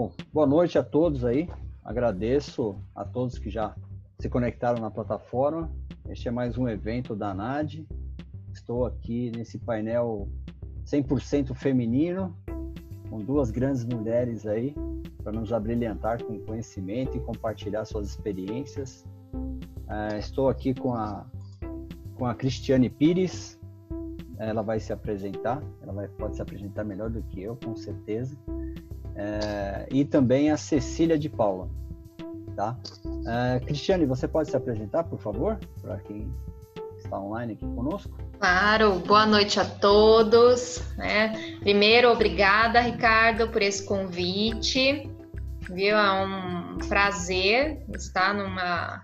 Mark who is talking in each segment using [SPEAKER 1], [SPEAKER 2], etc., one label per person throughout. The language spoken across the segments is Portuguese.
[SPEAKER 1] Bom, boa noite a todos aí. Agradeço a todos que já se conectaram na plataforma. Este é mais um evento da NAD. Estou aqui nesse painel 100% feminino, com duas grandes mulheres aí, para nos abrilhantar com conhecimento e compartilhar suas experiências. Uh, estou aqui com a, com a Cristiane Pires, ela vai se apresentar, ela vai, pode se apresentar melhor do que eu, com certeza. É, e também a Cecília de Paula. Tá? É, Cristiane, você pode se apresentar, por favor, para quem está online aqui conosco?
[SPEAKER 2] Claro, boa noite a todos. Né? Primeiro, obrigada, Ricardo, por esse convite. Viu? É um prazer estar numa,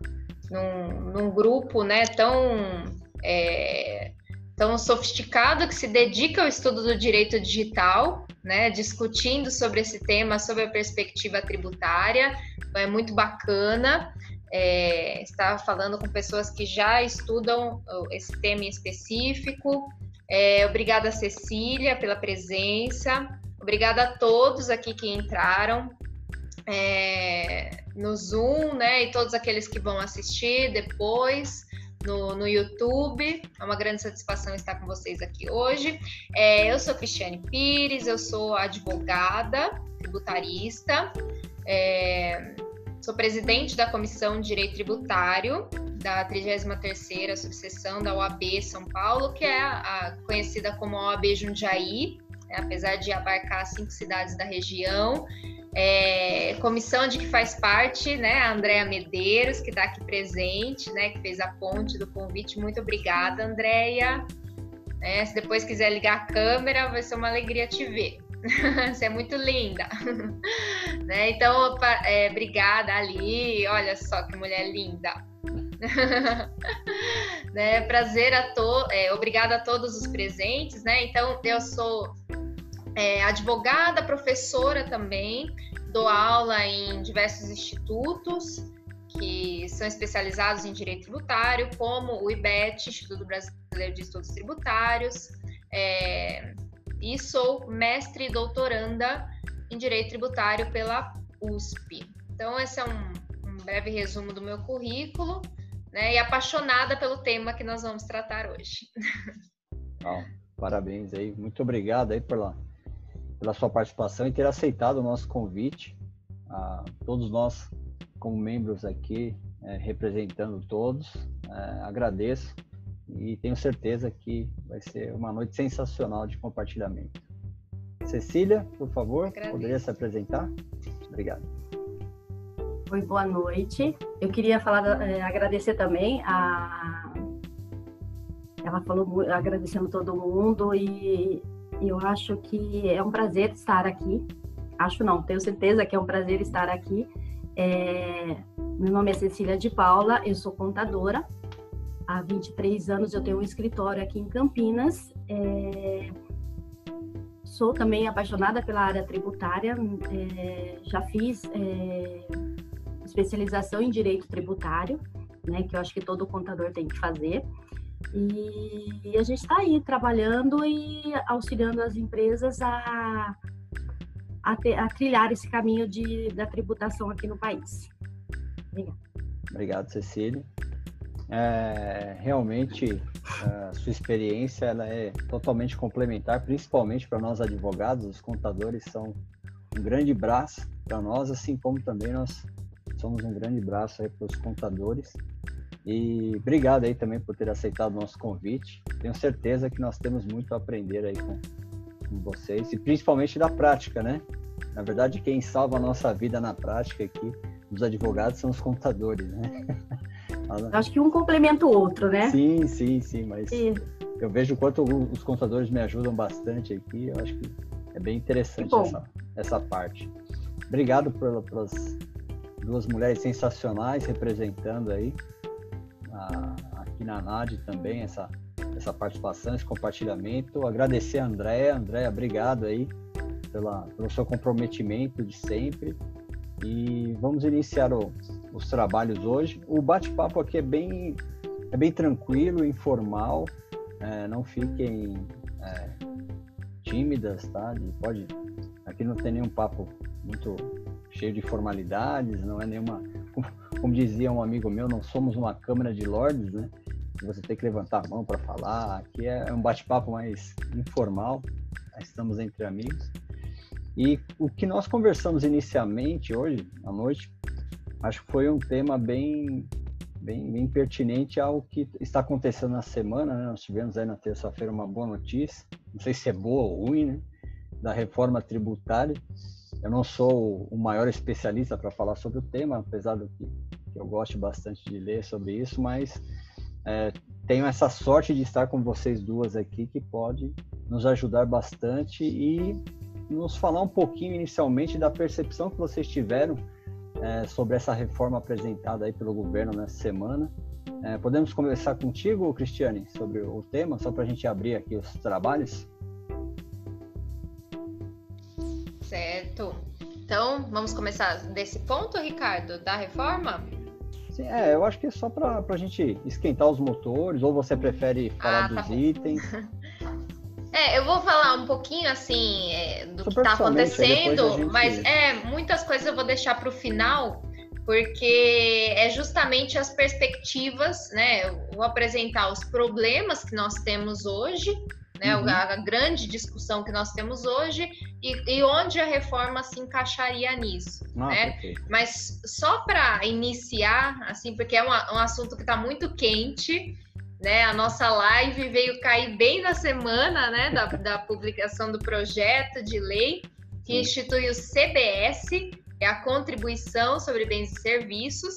[SPEAKER 2] num, num grupo né, tão é, tão sofisticado que se dedica ao estudo do direito digital, né, discutindo sobre esse tema, sobre a perspectiva tributária. Então, é muito bacana é, estar falando com pessoas que já estudam esse tema em específico. É, obrigada, Cecília, pela presença. Obrigada a todos aqui que entraram é, no Zoom, né, e todos aqueles que vão assistir depois no, no YouTube. É uma grande satisfação estar com vocês aqui hoje. É, eu sou Cristiane Pires, eu sou advogada, tributarista, é, sou presidente da Comissão de Direito Tributário da 33ª subseção da OAB São Paulo, que é a, a conhecida como OAB Jundiaí, apesar de abarcar cinco cidades da região. É, comissão de que faz parte, né, a Andréa Medeiros, que está aqui presente, né, que fez a ponte do convite. Muito obrigada, Andréia. É, se depois quiser ligar a câmera, vai ser uma alegria te ver. Você é muito linda. né? Então, é, obrigada, Ali. Olha só que mulher linda. né? Prazer a todos, é, obrigada a todos os presentes, né? Então, eu sou é, advogada, professora também, dou aula em diversos institutos que são especializados em direito tributário, como o IBET, Instituto Brasileiro de Estudos Tributários, é, e sou mestre e doutoranda em direito tributário pela USP. Então, esse é um, um breve resumo do meu currículo, né, e apaixonada pelo tema que nós vamos tratar hoje.
[SPEAKER 1] Bom, parabéns aí, muito obrigado aí pela pela sua participação e ter aceitado o nosso convite. A todos nós, como membros aqui, é, representando todos, é, agradeço e tenho certeza que vai ser uma noite sensacional de compartilhamento. Cecília, por favor, agradeço. poderia se apresentar? Obrigado.
[SPEAKER 3] Oi, boa noite. Eu queria falar, é, agradecer também a. Ela falou agradecendo todo mundo e eu acho que é um prazer estar aqui. Acho não, tenho certeza que é um prazer estar aqui. É... Meu nome é Cecília de Paula, eu sou contadora. Há 23 anos eu tenho um escritório aqui em Campinas. É... Sou também apaixonada pela área tributária. É... Já fiz especialização em direito tributário, né, que eu acho que todo contador tem que fazer. E, a gente está aí trabalhando e auxiliando as empresas a, a, ter, a trilhar esse caminho de, da tributação aqui no país.
[SPEAKER 1] Obrigada. Obrigado, Cecília. É, realmente, a sua experiência ela é totalmente complementar, principalmente para nós advogados, os contadores são um grande braço para nós, assim como também nós somos um grande braço para os contadores. E obrigado aí também por ter aceitado o nosso convite. Tenho certeza que nós temos muito a aprender aí com, com vocês, e principalmente da prática, né? Na verdade, quem salva a nossa vida na prática aqui, os advogados, são os contadores, né?
[SPEAKER 3] Acho que um complementa o outro, né?
[SPEAKER 1] Sim, sim, sim, mas e... eu vejo o quanto os contadores me ajudam bastante aqui, eu acho que é bem interessante essa, essa parte. Obrigado pelas duas mulheres sensacionais representando aí aqui na NAD também essa, essa participação, esse compartilhamento. Agradecer a Andréa. Andréa, obrigado aí pela, pelo seu comprometimento de sempre. E vamos iniciar o, os trabalhos hoje. O bate-papo aqui é bem, é bem tranquilo, informal. É, não fiquem é, tímidas, tá? Pode, aqui não tem nenhum papo muito cheio de formalidades, não é nenhuma, como dizia um amigo meu, não somos uma câmara de lords, né? Você tem que levantar a mão para falar. Aqui é um bate-papo mais informal, estamos entre amigos. E o que nós conversamos inicialmente hoje à noite, acho que foi um tema bem, bem, bem pertinente ao que está acontecendo na semana. Né? Nós tivemos aí na terça-feira uma boa notícia, não sei se é boa ou ruim, né? da reforma tributária. Eu não sou o maior especialista para falar sobre o tema, apesar do que, que, eu gosto bastante de ler sobre isso, mas é, tenho essa sorte de estar com vocês duas aqui que pode nos ajudar bastante e nos falar um pouquinho inicialmente da percepção que vocês tiveram é, sobre essa reforma apresentada aí pelo governo nessa semana. É, podemos conversar contigo, Cristiane, sobre o tema, só para a gente abrir aqui os trabalhos?
[SPEAKER 2] Então, vamos começar desse ponto, Ricardo, da reforma?
[SPEAKER 1] Sim, é, eu acho que é só para a gente esquentar os motores, ou você prefere falar ah, tá dos bom. itens?
[SPEAKER 2] É, eu vou falar um pouquinho assim é, do que está acontecendo, gente... mas é muitas coisas eu vou deixar para o final, porque é justamente as perspectivas, né? Eu vou apresentar os problemas que nós temos hoje, né? Uhum. A, a, grande discussão que nós temos hoje e, e onde a reforma se encaixaria nisso, ah, né? Mas só para iniciar, assim, porque é um, um assunto que está muito quente né? A nossa live veio cair bem na semana né, da, da publicação do projeto de lei que institui o CBS, que é a Contribuição sobre Bens e Serviços,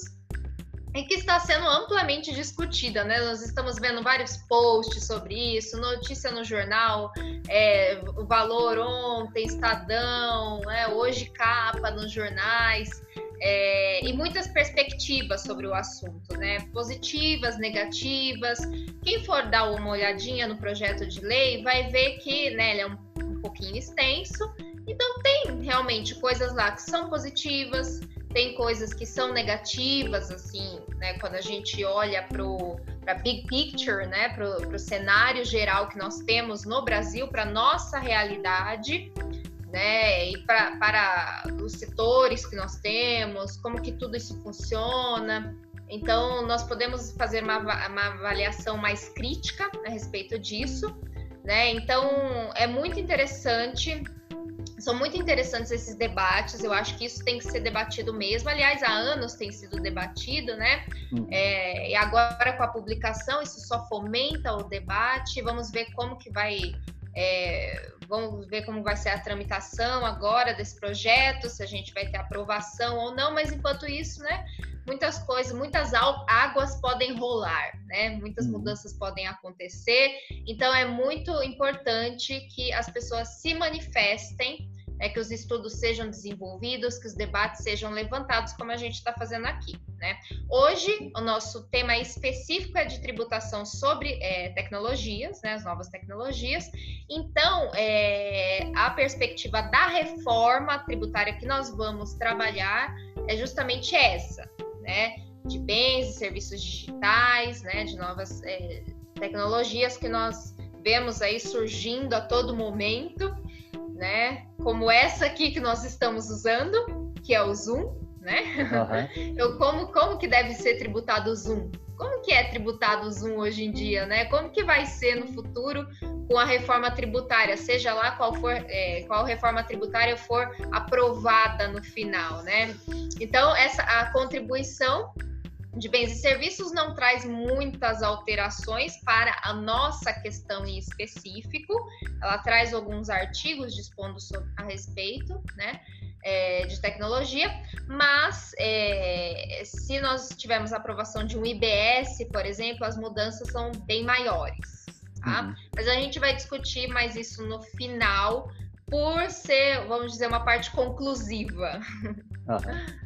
[SPEAKER 2] e que está sendo amplamente discutida, né? Nós estamos vendo vários posts sobre isso, notícia no jornal, é, o valor ontem, Estadão, é, hoje capa nos jornais é, e muitas perspectivas sobre o assunto, né? Positivas, negativas. Quem for dar uma olhadinha no projeto de lei vai ver que né, ele é um, um pouquinho extenso. Então tem realmente coisas lá que são positivas, tem coisas que são negativas, assim, né? Quando a gente olha para o big picture, né? Para o cenário geral que nós temos no Brasil, para nossa realidade, né? E para os setores que nós temos, como que tudo isso funciona. Então, nós podemos fazer uma, uma avaliação mais crítica a respeito disso, né? Então, é muito interessante são muito interessantes esses debates, eu acho que isso tem que ser debatido mesmo. Aliás, há anos tem sido debatido, né? Uhum. É, e agora com a publicação, isso só fomenta o debate. Vamos ver como que vai é, vamos ver como vai ser a tramitação agora desse projeto, se a gente vai ter aprovação ou não, mas enquanto isso, né, muitas coisas, muitas águas podem rolar, né? Muitas uhum. mudanças podem acontecer. Então é muito importante que as pessoas se manifestem é que os estudos sejam desenvolvidos, que os debates sejam levantados, como a gente está fazendo aqui. Né? Hoje, o nosso tema específico é de tributação sobre é, tecnologias, né, as novas tecnologias. Então, é, a perspectiva da reforma tributária que nós vamos trabalhar é justamente essa, né? De bens e serviços digitais, né? De novas é, tecnologias que nós vemos aí surgindo a todo momento né? Como essa aqui que nós estamos usando, que é o Zoom, né? Uhum. Eu, como, como que deve ser tributado o Zoom? Como que é tributado o Zoom hoje em dia, né? Como que vai ser no futuro com a reforma tributária, seja lá qual for, é, qual reforma tributária for aprovada no final, né? Então, essa a contribuição de bens e serviços não traz muitas alterações para a nossa questão em específico. Ela traz alguns artigos dispondo a respeito, né? É, de tecnologia, mas é, se nós tivermos a aprovação de um IBS, por exemplo, as mudanças são bem maiores. Tá? Uhum. Mas a gente vai discutir mais isso no final, por ser, vamos dizer, uma parte conclusiva.
[SPEAKER 1] Uhum.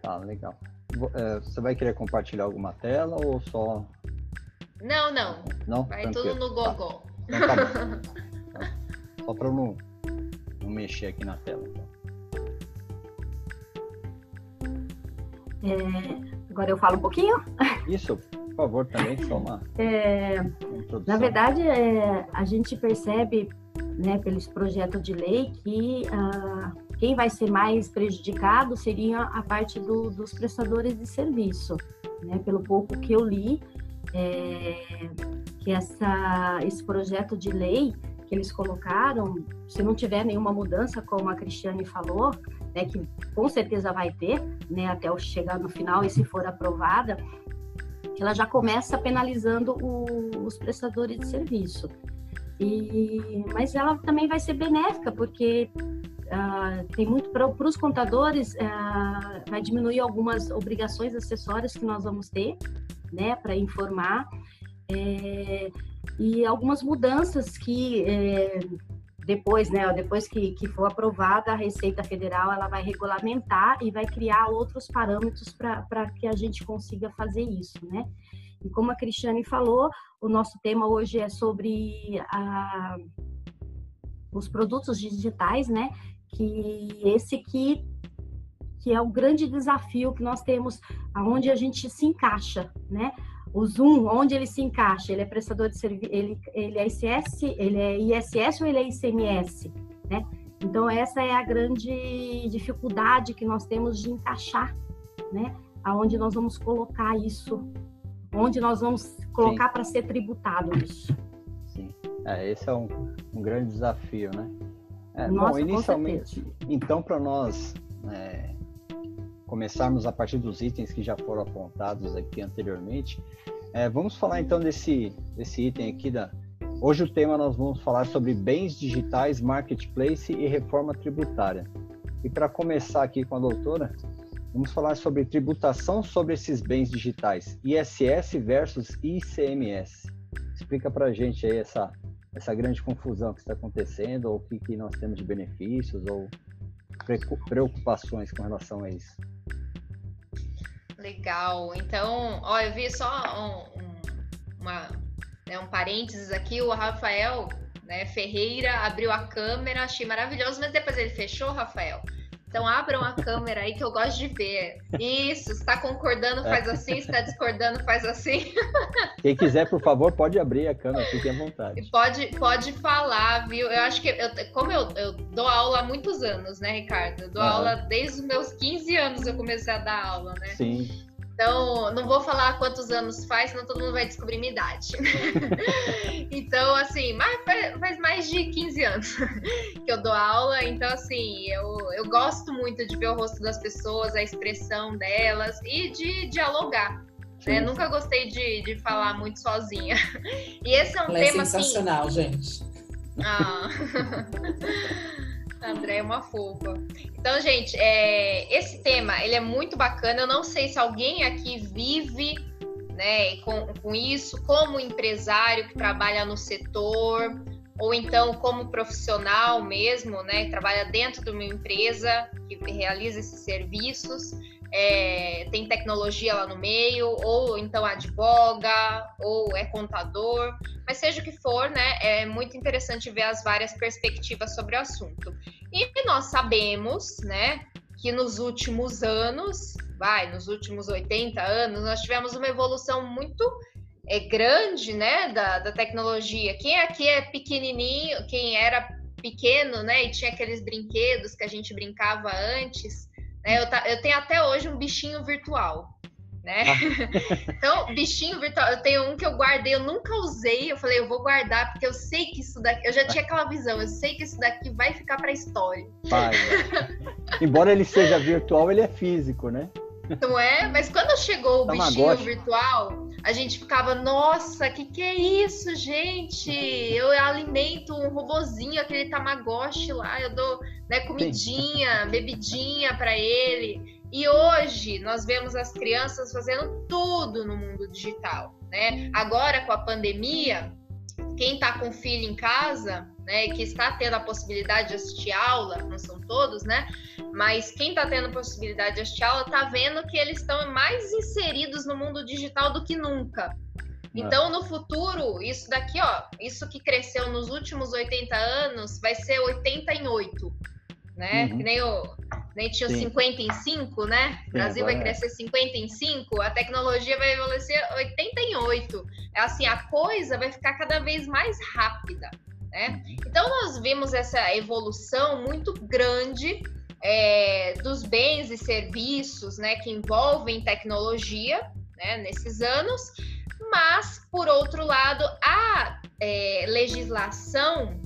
[SPEAKER 1] Tá, legal. É, você vai querer compartilhar alguma tela ou só.
[SPEAKER 2] Não, não. Não? Vai Tranquilo. tudo no Google. Tá. Então, tá
[SPEAKER 1] tá. Só para eu não, não mexer aqui na tela. Então.
[SPEAKER 3] É, agora eu falo um pouquinho?
[SPEAKER 1] Isso, por favor, também, só uma.
[SPEAKER 3] É, na verdade, é, a gente percebe, né, pelos projetos de lei, que, ah, quem vai ser mais prejudicado seria a parte do, dos prestadores de serviço, né? Pelo pouco que eu li, é, que essa, esse projeto de lei que eles colocaram, se não tiver nenhuma mudança, como a Cristiane falou, né, que com certeza vai ter, né, até chegar no final e se for aprovada, ela já começa penalizando o, os prestadores de serviço. E, mas ela também vai ser benéfica, porque uh, tem muito para os contadores, uh, vai diminuir algumas obrigações acessórias que nós vamos ter, né, para informar, é, e algumas mudanças que é, depois, né, depois que, que for aprovada a Receita Federal, ela vai regulamentar e vai criar outros parâmetros para que a gente consiga fazer isso, né? E como a Cristiane falou, o nosso tema hoje é sobre a, os produtos digitais, né? Que esse que que é o grande desafio que nós temos, aonde a gente se encaixa, né? O Zoom, onde ele se encaixa? Ele é prestador de serviço, ele, ele é ICS, ele é ISS ou ele é ICMS, né? Então essa é a grande dificuldade que nós temos de encaixar, né? Aonde nós vamos colocar isso, onde nós vamos colocar para ser tributado isso.
[SPEAKER 1] Sim, é, esse é um, um grande desafio, né? É, Nossa, bom, inicialmente, então para nós é, começarmos a partir dos itens que já foram apontados aqui anteriormente, é, vamos falar então desse, desse item aqui da. Hoje o tema nós vamos falar sobre bens digitais, marketplace e reforma tributária. E para começar aqui com a doutora, vamos falar sobre tributação sobre esses bens digitais, ISS versus ICMS. Explica para a gente aí essa, essa grande confusão que está acontecendo, ou o que, que nós temos de benefícios, ou preocupações com relação a isso.
[SPEAKER 2] Legal. Então, ó, eu vi só um, um, uma, né, um parênteses aqui, o Rafael né, Ferreira abriu a câmera, achei maravilhoso, mas depois ele fechou, Rafael. Então abram a câmera aí que eu gosto de ver. Isso, está concordando, faz assim, está discordando, faz assim.
[SPEAKER 1] Quem quiser, por favor, pode abrir a câmera, fique à vontade.
[SPEAKER 2] Pode, pode falar, viu? Eu acho que, eu, como eu, eu dou aula há muitos anos, né, Ricardo? Eu dou aula desde os meus 15 anos eu comecei a dar aula, né?
[SPEAKER 1] Sim.
[SPEAKER 2] Então, não vou falar quantos anos faz, senão todo mundo vai descobrir minha idade. então, assim, faz mais de 15 anos que eu dou aula. Então, assim, eu, eu gosto muito de ver o rosto das pessoas, a expressão delas e de dialogar. Né? Nunca gostei de, de falar muito sozinha. E esse é um
[SPEAKER 4] Ela
[SPEAKER 2] é tema.
[SPEAKER 4] É sensacional, assim... gente.
[SPEAKER 2] Ah. A André é uma fofa. Então, gente, é, esse tema ele é muito bacana. Eu não sei se alguém aqui vive né, com, com isso, como empresário que trabalha no setor, ou então como profissional mesmo, né, que trabalha dentro de uma empresa que realiza esses serviços é, tem tecnologia lá no meio, ou então advoga, ou é contador, mas seja o que for, né, é muito interessante ver as várias perspectivas sobre o assunto. E nós sabemos, né, que nos últimos anos, vai, nos últimos 80 anos, nós tivemos uma evolução muito é, grande, né, da, da tecnologia. Quem aqui é pequenininho, quem era pequeno, né, e tinha aqueles brinquedos que a gente brincava antes, né? Eu, tá, eu tenho até hoje um bichinho virtual. Né? Ah. então, bichinho virtual, eu tenho um que eu guardei, eu nunca usei. Eu falei, eu vou guardar, porque eu sei que isso daqui. Eu já tinha aquela visão, eu sei que isso daqui vai ficar para a história.
[SPEAKER 1] Vai, Embora ele seja virtual, ele é físico, né?
[SPEAKER 2] Não é? Mas quando chegou o bichinho virtual, a gente ficava, nossa, que que é isso, gente? Eu alimento um robozinho, aquele Tamagotchi lá, eu dou né, comidinha, bebidinha para ele. E hoje nós vemos as crianças fazendo tudo no mundo digital, né? Agora com a pandemia, quem está com filho em casa, né, que está tendo a possibilidade de assistir aula, não são todos, né? Mas quem está tendo a possibilidade de assistir aula está vendo que eles estão mais inseridos no mundo digital do que nunca. Então, no futuro, isso daqui, ó, isso que cresceu nos últimos 80 anos, vai ser 80 em 8, né? Uhum. Que nem o nem tinha Sim. 50 em 5, né? O Brasil vai é. crescer 50 em 5, a tecnologia vai evoluir 80 em 8. É assim, a coisa vai ficar cada vez mais rápida, né? Uhum. Então nós vimos essa evolução muito grande é, dos bens e serviços né, que envolvem tecnologia né, nesses anos, mas, por outro lado, a é, legislação,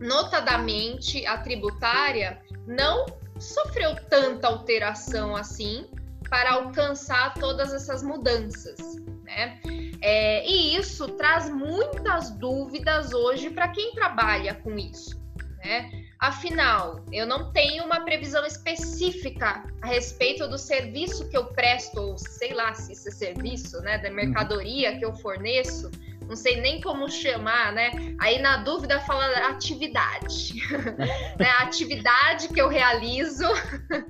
[SPEAKER 2] notadamente a tributária, não sofreu tanta alteração assim para alcançar todas essas mudanças, né? É, e isso traz muitas dúvidas hoje para quem trabalha com isso, né? Afinal, eu não tenho uma previsão específica a respeito do serviço que eu presto, ou sei lá se isso é serviço, né, da mercadoria que eu forneço, não sei nem como chamar, né? Aí na dúvida fala atividade, né? Atividade que eu realizo,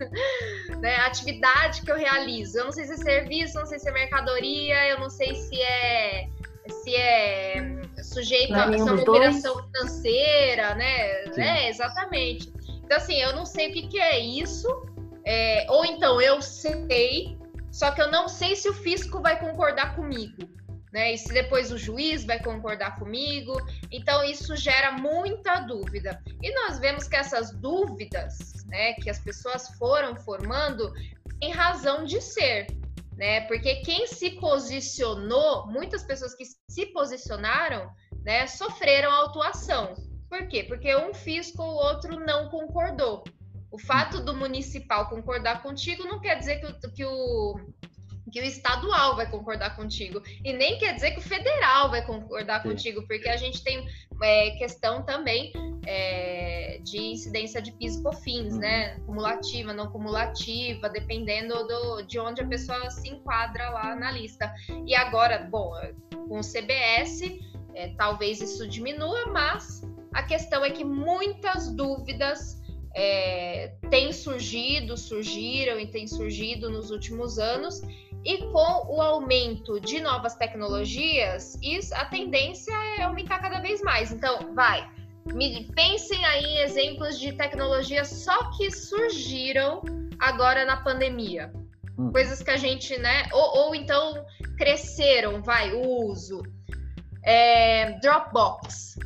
[SPEAKER 2] né? Atividade que eu realizo. Eu não sei se é serviço, não sei se é mercadoria, eu não sei se é se é sujeito a uma operação financeira, né? É, exatamente. Então, assim, eu não sei o que, que é isso, é, ou então eu sei, só que eu não sei se o fisco vai concordar comigo. Né? E se depois o juiz vai concordar comigo. Então, isso gera muita dúvida. E nós vemos que essas dúvidas né, que as pessoas foram formando têm razão de ser né? Porque quem se posicionou, muitas pessoas que se posicionaram, né, sofreram autuação. Por quê? Porque um fisco ou outro não concordou. O fato do municipal concordar contigo não quer dizer que o, que o que o estadual vai concordar contigo. E nem quer dizer que o federal vai concordar Sim. contigo, porque a gente tem é, questão também é, de incidência de PIS e COFINS, né? Uhum. Cumulativa, não cumulativa, dependendo do, de onde a pessoa se enquadra lá na lista. E agora, bom, com o CBS, é, talvez isso diminua, mas a questão é que muitas dúvidas é, têm surgido, surgiram e têm surgido nos últimos anos, e com o aumento de novas tecnologias, isso, a tendência é aumentar cada vez mais. Então, vai. Me, pensem aí em exemplos de tecnologias só que surgiram agora na pandemia. Hum. Coisas que a gente, né? Ou, ou então cresceram, vai, o uso. É, Dropbox.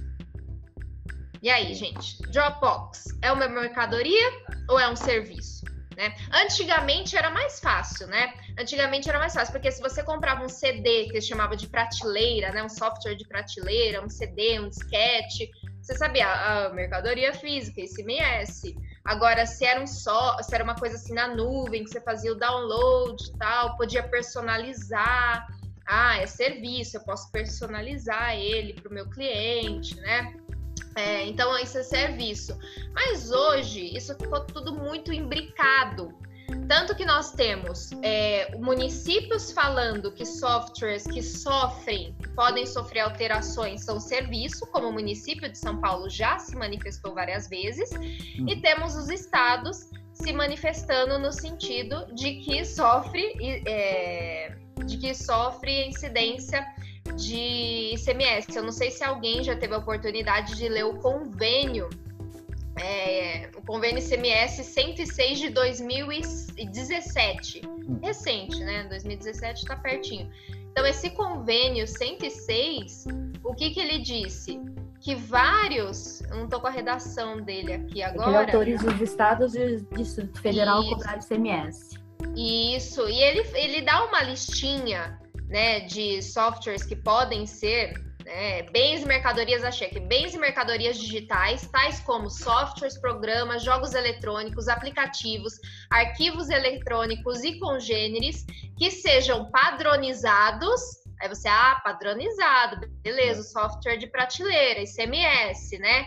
[SPEAKER 2] E aí, gente? Dropbox é uma mercadoria ou é um serviço? Né? Antigamente era mais fácil, né? Antigamente era mais fácil, porque se você comprava um CD que chamava de prateleira, né? Um software de prateleira, um CD, um disquete, você sabia a mercadoria física, ICMS. Agora, se era um só, se era uma coisa assim na nuvem, que você fazia o download e tal, podia personalizar. Ah, é serviço, eu posso personalizar ele para o meu cliente, né? É, então, isso é serviço. Mas hoje, isso ficou tudo muito imbricado. Tanto que nós temos é, municípios falando que softwares que sofrem, que podem sofrer alterações, são serviço, como o município de São Paulo já se manifestou várias vezes, hum. e temos os estados se manifestando no sentido de que sofre, é, de que sofre incidência de ICMS. Eu não sei se alguém já teve a oportunidade de ler o convênio, é, o convênio ICMS 106 de 2017. Hum. Recente, né? 2017 está pertinho. Então, esse convênio 106, o que, que ele disse? Que vários, não estou com a redação dele aqui agora.
[SPEAKER 3] Ele autoriza os estados e o Distrito Federal a cobrar ICMS.
[SPEAKER 2] Isso, e ele, ele dá uma listinha né, de softwares que podem ser né, bens e mercadorias a cheque, bens e mercadorias digitais, tais como softwares, programas, jogos eletrônicos, aplicativos, arquivos eletrônicos e congêneres que sejam padronizados. Aí você, ah, padronizado, beleza, o software de prateleira, ICMS, né?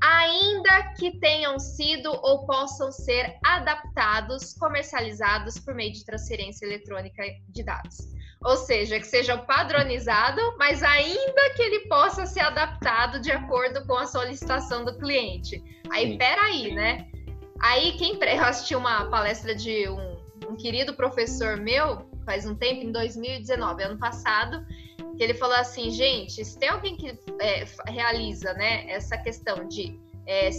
[SPEAKER 2] Ainda que tenham sido ou possam ser adaptados, comercializados por meio de transferência eletrônica de dados. Ou seja, que seja padronizado, mas ainda que ele possa ser adaptado de acordo com a solicitação do cliente. Aí, Sim. peraí, né? Aí, quem eu assisti uma palestra de um, um querido professor meu, faz um tempo, em 2019, ano passado, que ele falou assim, gente, se tem alguém que é, realiza, né, essa questão de é,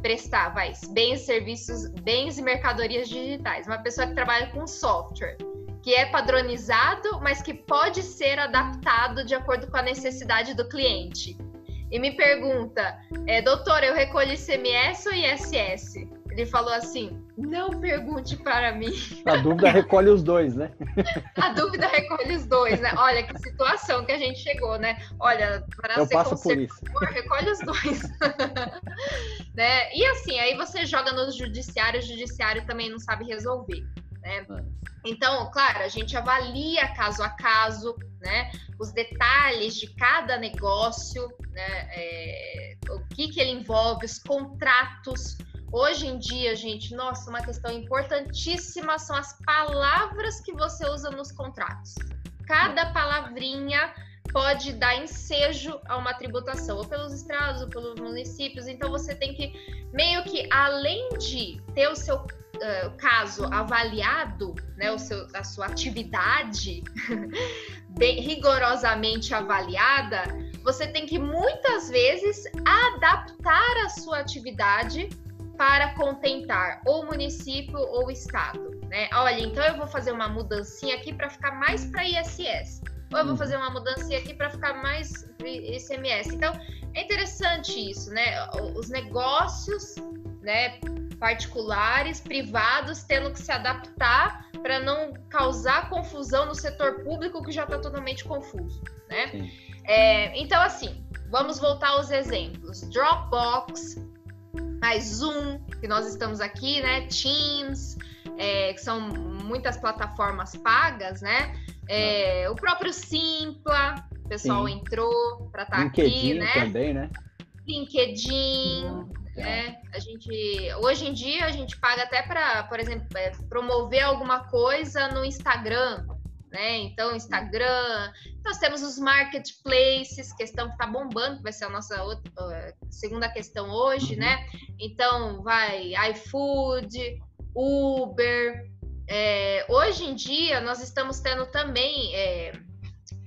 [SPEAKER 2] prestar, vai, bens, serviços, bens e mercadorias digitais, uma pessoa que trabalha com software, que é padronizado, mas que pode ser adaptado de acordo com a necessidade do cliente. E me pergunta, é, doutor, eu recolho ICMS ou ISS? Ele falou assim: não pergunte para mim.
[SPEAKER 1] A dúvida recolhe os dois, né?
[SPEAKER 2] a dúvida recolhe os dois, né? Olha que situação que a gente chegou, né? Olha,
[SPEAKER 1] para Eu ser passo por isso.
[SPEAKER 2] recolhe os dois. né? E assim, aí você joga no judiciário, o judiciário também não sabe resolver. Né? É. Então, claro, a gente avalia caso a caso, né? Os detalhes de cada negócio, né? É, o que, que ele envolve, os contratos. Hoje em dia, gente, nossa, uma questão importantíssima são as palavras que você usa nos contratos. Cada palavrinha pode dar ensejo a uma tributação, ou pelos estados, ou pelos municípios. Então, você tem que, meio que, além de ter o seu uh, caso avaliado, né, o seu, a sua atividade bem, rigorosamente avaliada, você tem que muitas vezes adaptar a sua atividade para contentar ou município ou estado, né? Olha, então eu vou fazer uma mudancinha aqui para ficar mais para ISS, ou eu vou fazer uma mudancinha aqui para ficar mais ICMS. Então é interessante isso, né? Os negócios, né? particulares, privados, tendo que se adaptar para não causar confusão no setor público que já está totalmente confuso, né? É, então, assim, vamos voltar aos exemplos. Dropbox, mais Zoom, que nós estamos aqui, né? Teams, é, que são muitas plataformas pagas, né? É, o próprio Simpla, o pessoal Sim. entrou para estar tá aqui, né?
[SPEAKER 1] também, né?
[SPEAKER 2] LinkedIn, uhum. É, a gente hoje em dia a gente paga até para, por exemplo, é, promover alguma coisa no Instagram, né? Então, Instagram, nós temos os marketplaces, questão que está bombando, que vai ser a nossa outra, segunda questão hoje, uhum. né? Então, vai iFood, Uber. É, hoje em dia, nós estamos tendo também é,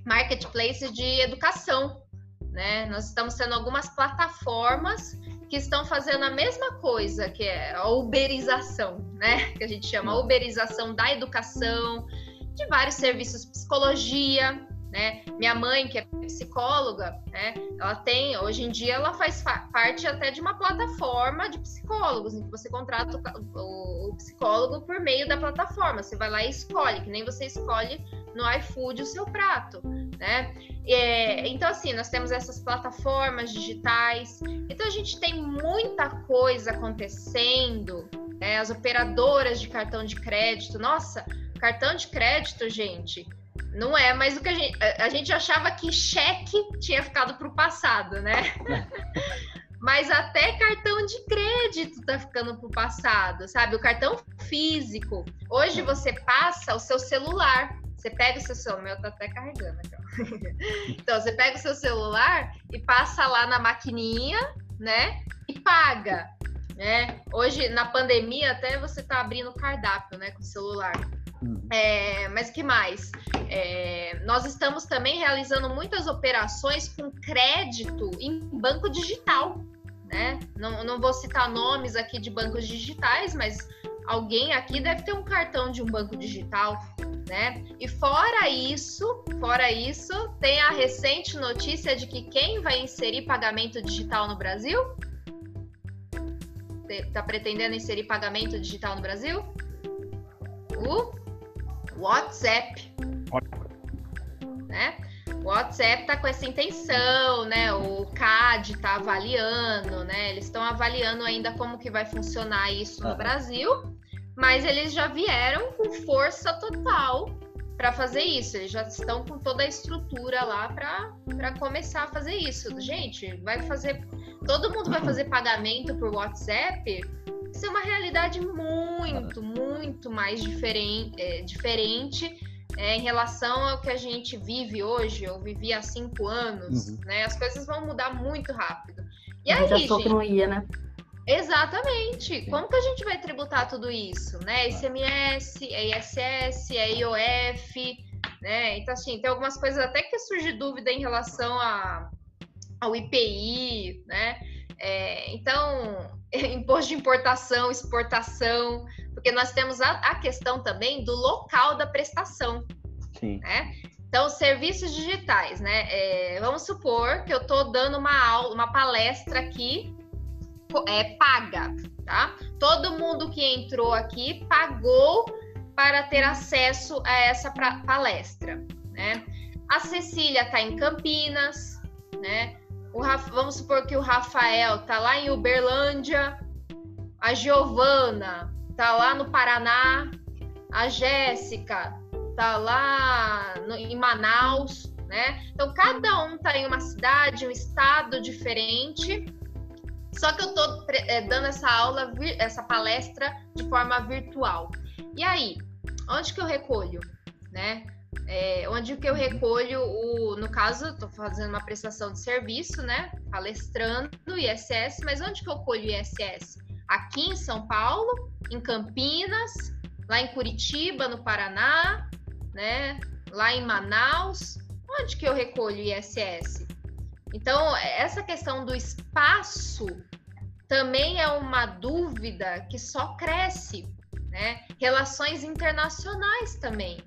[SPEAKER 2] marketplaces de educação, né? Nós estamos tendo algumas plataformas que estão fazendo a mesma coisa, que é a uberização, né? Que a gente chama a uberização da educação, de vários serviços, psicologia, né? Minha mãe, que é psicóloga, né? Ela tem, hoje em dia, ela faz parte até de uma plataforma de psicólogos, em que você contrata o, psicólogo por meio da plataforma. Você vai lá e escolhe, que nem você escolhe no iFood o seu prato, né? É, então, assim, nós temos essas plataformas digitais. Então, a gente tem muita coisa acontecendo. Né? As operadoras de cartão de crédito. Nossa, cartão de crédito, gente, não é mais o que a gente. A gente achava que cheque tinha ficado para o passado, né? Mas até cartão de crédito tá ficando para o passado, sabe? O cartão físico. Hoje você passa o seu celular. Você pega o seu celular, meu tá até carregando aqui, Então, você pega o seu celular e passa lá na maquininha, né? E paga, né? Hoje, na pandemia, até você tá abrindo cardápio, né? Com o celular. Hum. É, mas que mais? É, nós estamos também realizando muitas operações com crédito em banco digital, né? Não, não vou citar nomes aqui de bancos digitais, mas alguém aqui deve ter um cartão de um banco digital, né? E fora isso, fora isso, tem a recente notícia de que quem vai inserir pagamento digital no Brasil? Tá pretendendo inserir pagamento digital no Brasil? O WhatsApp. Né? O WhatsApp tá com essa intenção, né? O CAD tá avaliando, né? Eles estão avaliando ainda como que vai funcionar isso no Brasil mas eles já vieram com força total para fazer isso. Eles já estão com toda a estrutura lá para começar a fazer isso. Gente, vai fazer. Todo mundo vai fazer pagamento por WhatsApp. Isso é uma realidade muito, muito mais diferente, é, diferente é, em relação ao que a gente vive hoje. Eu vivi há cinco anos, uhum. né? As coisas vão mudar muito rápido. E aí,
[SPEAKER 3] já gente, que não ia, né?
[SPEAKER 2] Exatamente. Como que a gente vai tributar tudo isso, né? ICMS, é ISS, é IOF, né? Então, assim, tem algumas coisas até que surge dúvida em relação a, ao IPI, né? É, então, imposto de importação, exportação, porque nós temos a, a questão também do local da prestação, Sim. né? Então, serviços digitais, né? É, vamos supor que eu estou dando uma aula, uma palestra aqui é paga, tá? Todo mundo que entrou aqui pagou para ter acesso a essa palestra, né? A Cecília está em Campinas, né? O Rafa, vamos supor que o Rafael está lá em Uberlândia, a Giovana está lá no Paraná, a Jéssica está lá no, em Manaus, né? Então cada um está em uma cidade, um estado diferente. Só que eu estou é, dando essa aula, essa palestra de forma virtual. E aí, onde que eu recolho, né? É, onde que eu recolho o, no caso, estou fazendo uma prestação de serviço, né? Palestrando ISS, mas onde que eu colho ISS? Aqui em São Paulo, em Campinas, lá em Curitiba, no Paraná, né? Lá em Manaus, onde que eu recolho ISS? Então, essa questão do espaço também é uma dúvida que só cresce, né? Relações internacionais também.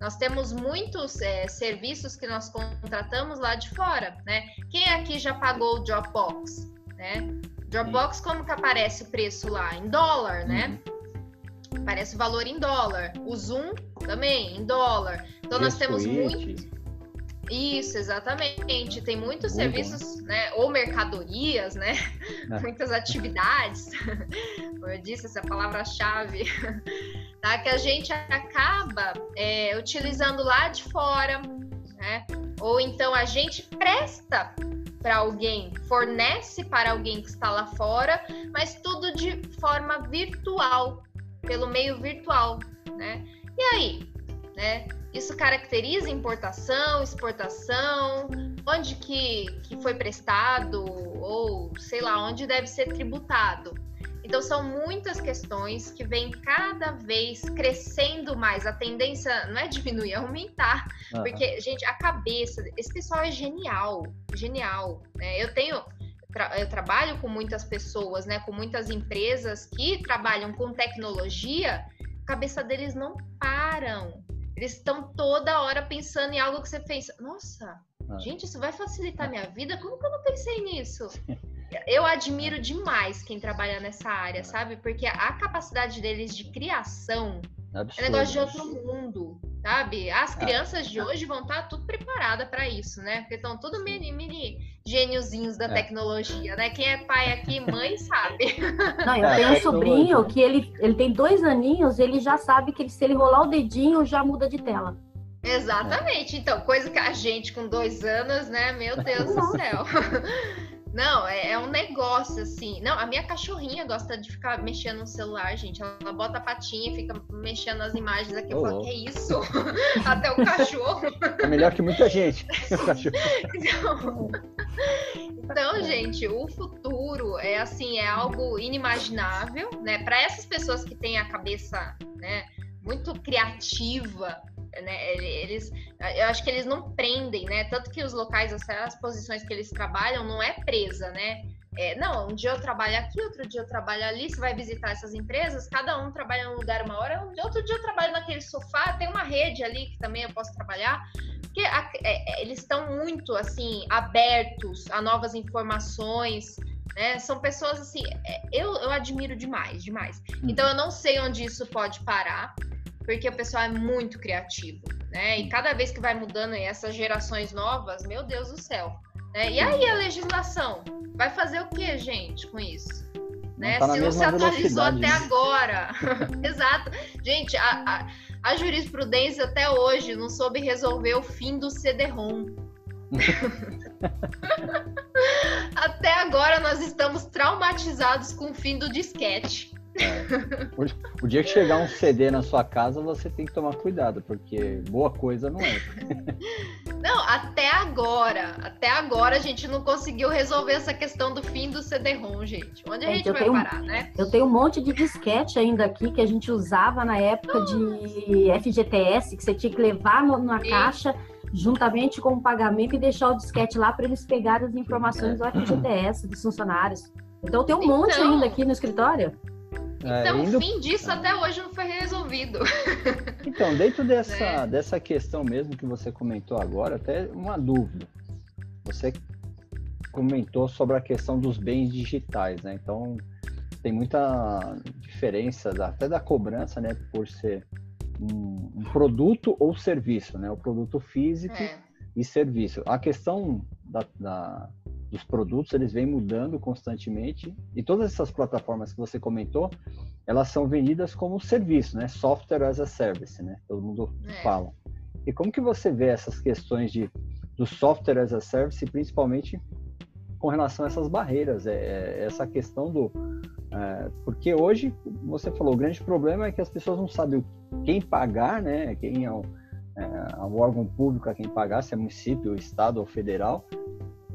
[SPEAKER 2] Nós temos muitos é, serviços que nós contratamos lá de fora, né? Quem aqui já pagou o Dropbox, né? Dropbox, como que aparece o preço lá? Em dólar, né? Uhum. Aparece o valor em dólar. O Zoom também, em dólar. Então, nós temos muito isso, exatamente. Tem muitos serviços, né? Ou mercadorias, né? É. Muitas atividades. Como eu disse, essa palavra-chave, tá? Que a gente acaba é, utilizando lá de fora, né? Ou então a gente presta para alguém, fornece para alguém que está lá fora, mas tudo de forma virtual, pelo meio virtual, né? E aí, né? Isso caracteriza importação, exportação, onde que, que foi prestado ou sei lá, onde deve ser tributado. Então são muitas questões que vêm cada vez crescendo mais. A tendência não é diminuir, é aumentar. Uhum. Porque, gente, a cabeça, esse pessoal é genial, genial. Né? Eu tenho eu trabalho com muitas pessoas, né, com muitas empresas que trabalham com tecnologia, a cabeça deles não param. Eles estão toda hora pensando em algo que você fez. Nossa, ah. gente, isso vai facilitar minha vida? Como que eu não pensei nisso? Eu admiro demais quem trabalha nessa área, sabe? Porque a capacidade deles de criação Absurdo. é negócio de outro mundo, sabe? As ah. crianças de hoje vão estar tudo preparadas para isso, né? Porque estão tudo mini, mini gêniozinhos da é. tecnologia, né? Quem é pai aqui, mãe, sabe.
[SPEAKER 3] Não, eu tenho um sobrinho que ele, ele tem dois aninhos, ele já sabe que se ele rolar o dedinho, já muda de tela.
[SPEAKER 2] Exatamente. Então, coisa que a gente com dois anos, né? Meu Deus do céu. Não, é, é, um negócio assim. Não, a minha cachorrinha gosta de ficar mexendo no celular, gente. Ela, ela bota a patinha e fica mexendo nas imagens aqui. Eu oh, falo, que é isso? Até o cachorro.
[SPEAKER 1] É melhor que muita gente.
[SPEAKER 2] então, então, gente, o futuro é assim, é algo inimaginável, né? Para essas pessoas que têm a cabeça, né, muito criativa, né? Eles, eu acho que eles não prendem, né? Tanto que os locais, as posições que eles trabalham não é presa, né? É, não, um dia eu trabalho aqui, outro dia eu trabalho ali. Você vai visitar essas empresas, cada um trabalha num lugar uma hora, outro dia eu trabalho naquele sofá, tem uma rede ali que também eu posso trabalhar. Porque a, é, é, eles estão muito assim abertos a novas informações. Né? São pessoas assim, é, eu, eu admiro demais, demais. Então eu não sei onde isso pode parar porque o pessoal é muito criativo, né? E cada vez que vai mudando essas gerações novas, meu Deus do céu. Né? E aí a legislação vai fazer o que, gente, com isso? Né? Tá Se não se atualizou até agora. Exato. Gente, a, a, a, jurisprudência até hoje não soube resolver o fim do CD-ROM. até agora nós estamos traumatizados com o fim do disquete.
[SPEAKER 1] É. O, dia que chegar um CD na sua casa, você tem que tomar cuidado, porque boa coisa não é.
[SPEAKER 2] Não, até agora, até agora a gente não conseguiu resolver essa questão do fim do CD-ROM, gente. Onde a gente, gente vai parar, né?
[SPEAKER 3] Eu tenho um monte de disquete ainda aqui que a gente usava na época de FGTS, que você tinha que levar na caixa juntamente com o pagamento e deixar o disquete lá para eles pegarem as informações do FGTS dos funcionários. Então tem um então... monte ainda aqui no escritório.
[SPEAKER 2] É, então, indo... o fim disso até hoje não foi resolvido.
[SPEAKER 1] Então, dentro dessa, é. dessa questão mesmo que você comentou agora, até uma dúvida. Você comentou sobre a questão dos bens digitais, né? Então, tem muita diferença até da cobrança, né, por ser um, um produto ou serviço, né? O produto físico é. e serviço. A questão da, da, dos produtos, eles vêm mudando constantemente e todas essas plataformas que você comentou, elas são vendidas como serviço, né? Software as a service, né? Todo mundo é. fala. E como que você vê essas questões de do software as a service, principalmente com relação a essas barreiras, é, é essa questão do é, porque hoje, você falou, o grande problema é que as pessoas não sabem quem pagar, né? Quem é o, é, o órgão público a quem pagar, se é município, estado ou federal.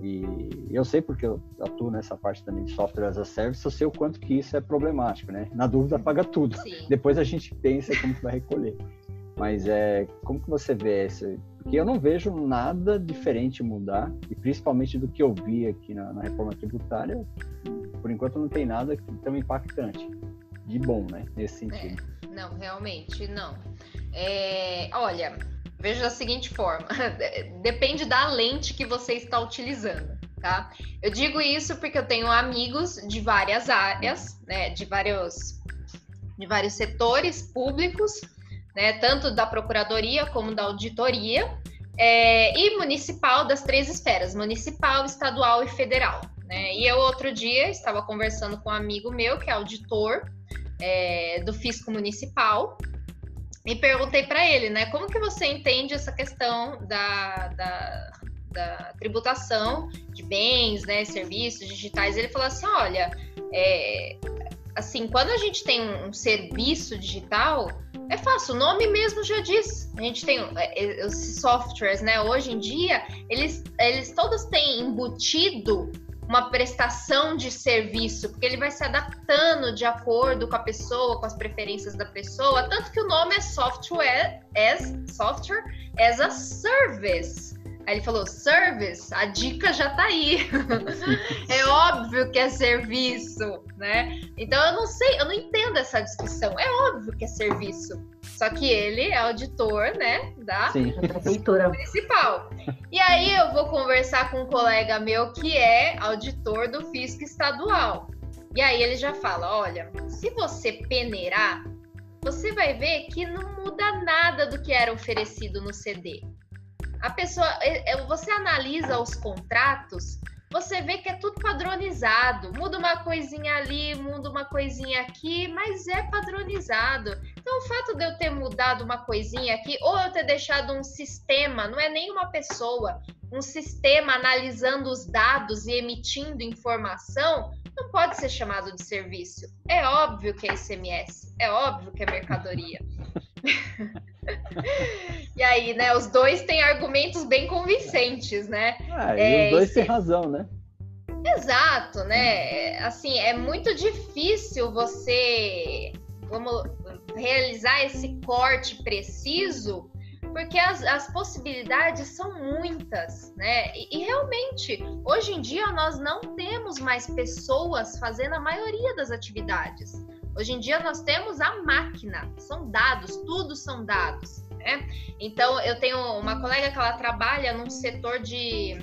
[SPEAKER 1] E eu sei porque eu atuo nessa parte também de software as a service, eu sei o quanto que isso é problemático, né? Na dúvida, paga tudo. Sim. Depois a gente pensa como que vai recolher. Mas é, como que você vê isso? Porque eu não vejo nada diferente mudar, e principalmente do que eu vi aqui na, na reforma tributária, por enquanto não tem nada tão impactante de bom, né? Nesse sentido.
[SPEAKER 2] É, não, realmente não. É, olha, veja da seguinte forma: depende da lente que você está utilizando. Tá? Eu digo isso porque eu tenho amigos de várias áreas, né, de vários, de vários setores públicos, né, tanto da procuradoria como da auditoria, é, e municipal das três esferas: municipal, estadual e federal. Né? E eu, outro dia, estava conversando com um amigo meu, que é auditor é, do Fisco Municipal, e perguntei para ele, né, como que você entende essa questão da, da, da tributação de bens, né, serviços digitais? Ele falou assim, olha, é, assim, quando a gente tem um, um serviço digital, é fácil, o nome mesmo já diz. A gente tem é, é, os softwares, né? Hoje em dia, eles, eles todos têm embutido uma prestação de serviço, porque ele vai se adaptando de acordo com a pessoa, com as preferências da pessoa, tanto que o nome é software as software as a service. Aí ele falou: service, a dica já tá aí. é óbvio que é serviço, né? Então eu não sei, eu não entendo essa discussão. É óbvio que é serviço. Só que ele é auditor, né, da prefeitura municipal. E aí eu vou conversar com um colega meu que é auditor do fisco estadual. E aí ele já fala: olha, se você peneirar, você vai ver que não muda nada do que era oferecido no CD. A pessoa, é, é, você analisa os contratos, você vê que é tudo padronizado. Muda uma coisinha ali, muda uma coisinha aqui, mas é padronizado. Então, o fato de eu ter mudado uma coisinha aqui, ou eu ter deixado um sistema, não é nem uma pessoa, um sistema analisando os dados e emitindo informação, não pode ser chamado de serviço. É óbvio que é ICMS, é óbvio que é mercadoria. e aí, né, os dois têm argumentos bem convincentes, né?
[SPEAKER 1] Ah, é, e os dois têm razão, né?
[SPEAKER 2] Exato, né? Assim, é muito difícil você vamos realizar esse corte preciso, porque as, as possibilidades são muitas, né? E, e, realmente, hoje em dia, nós não temos mais pessoas fazendo a maioria das atividades. Hoje em dia nós temos a máquina, são dados, tudo são dados. Né? Então eu tenho uma colega que ela trabalha num setor de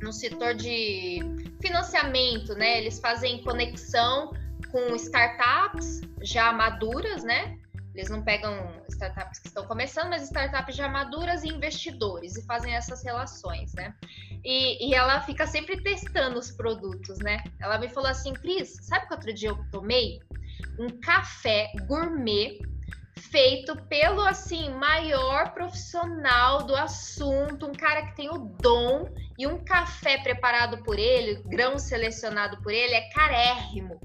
[SPEAKER 2] no setor de financiamento, né? Eles fazem conexão com startups já maduras, né? Eles não pegam startups que estão começando, mas startups já maduras e investidores e fazem essas relações, né? E, e ela fica sempre testando os produtos, né? Ela me falou assim, Cris, sabe que outro dia eu tomei? Um café gourmet feito pelo assim maior profissional do assunto, um cara que tem o dom e um café preparado por ele, grão selecionado por ele é carérrimo.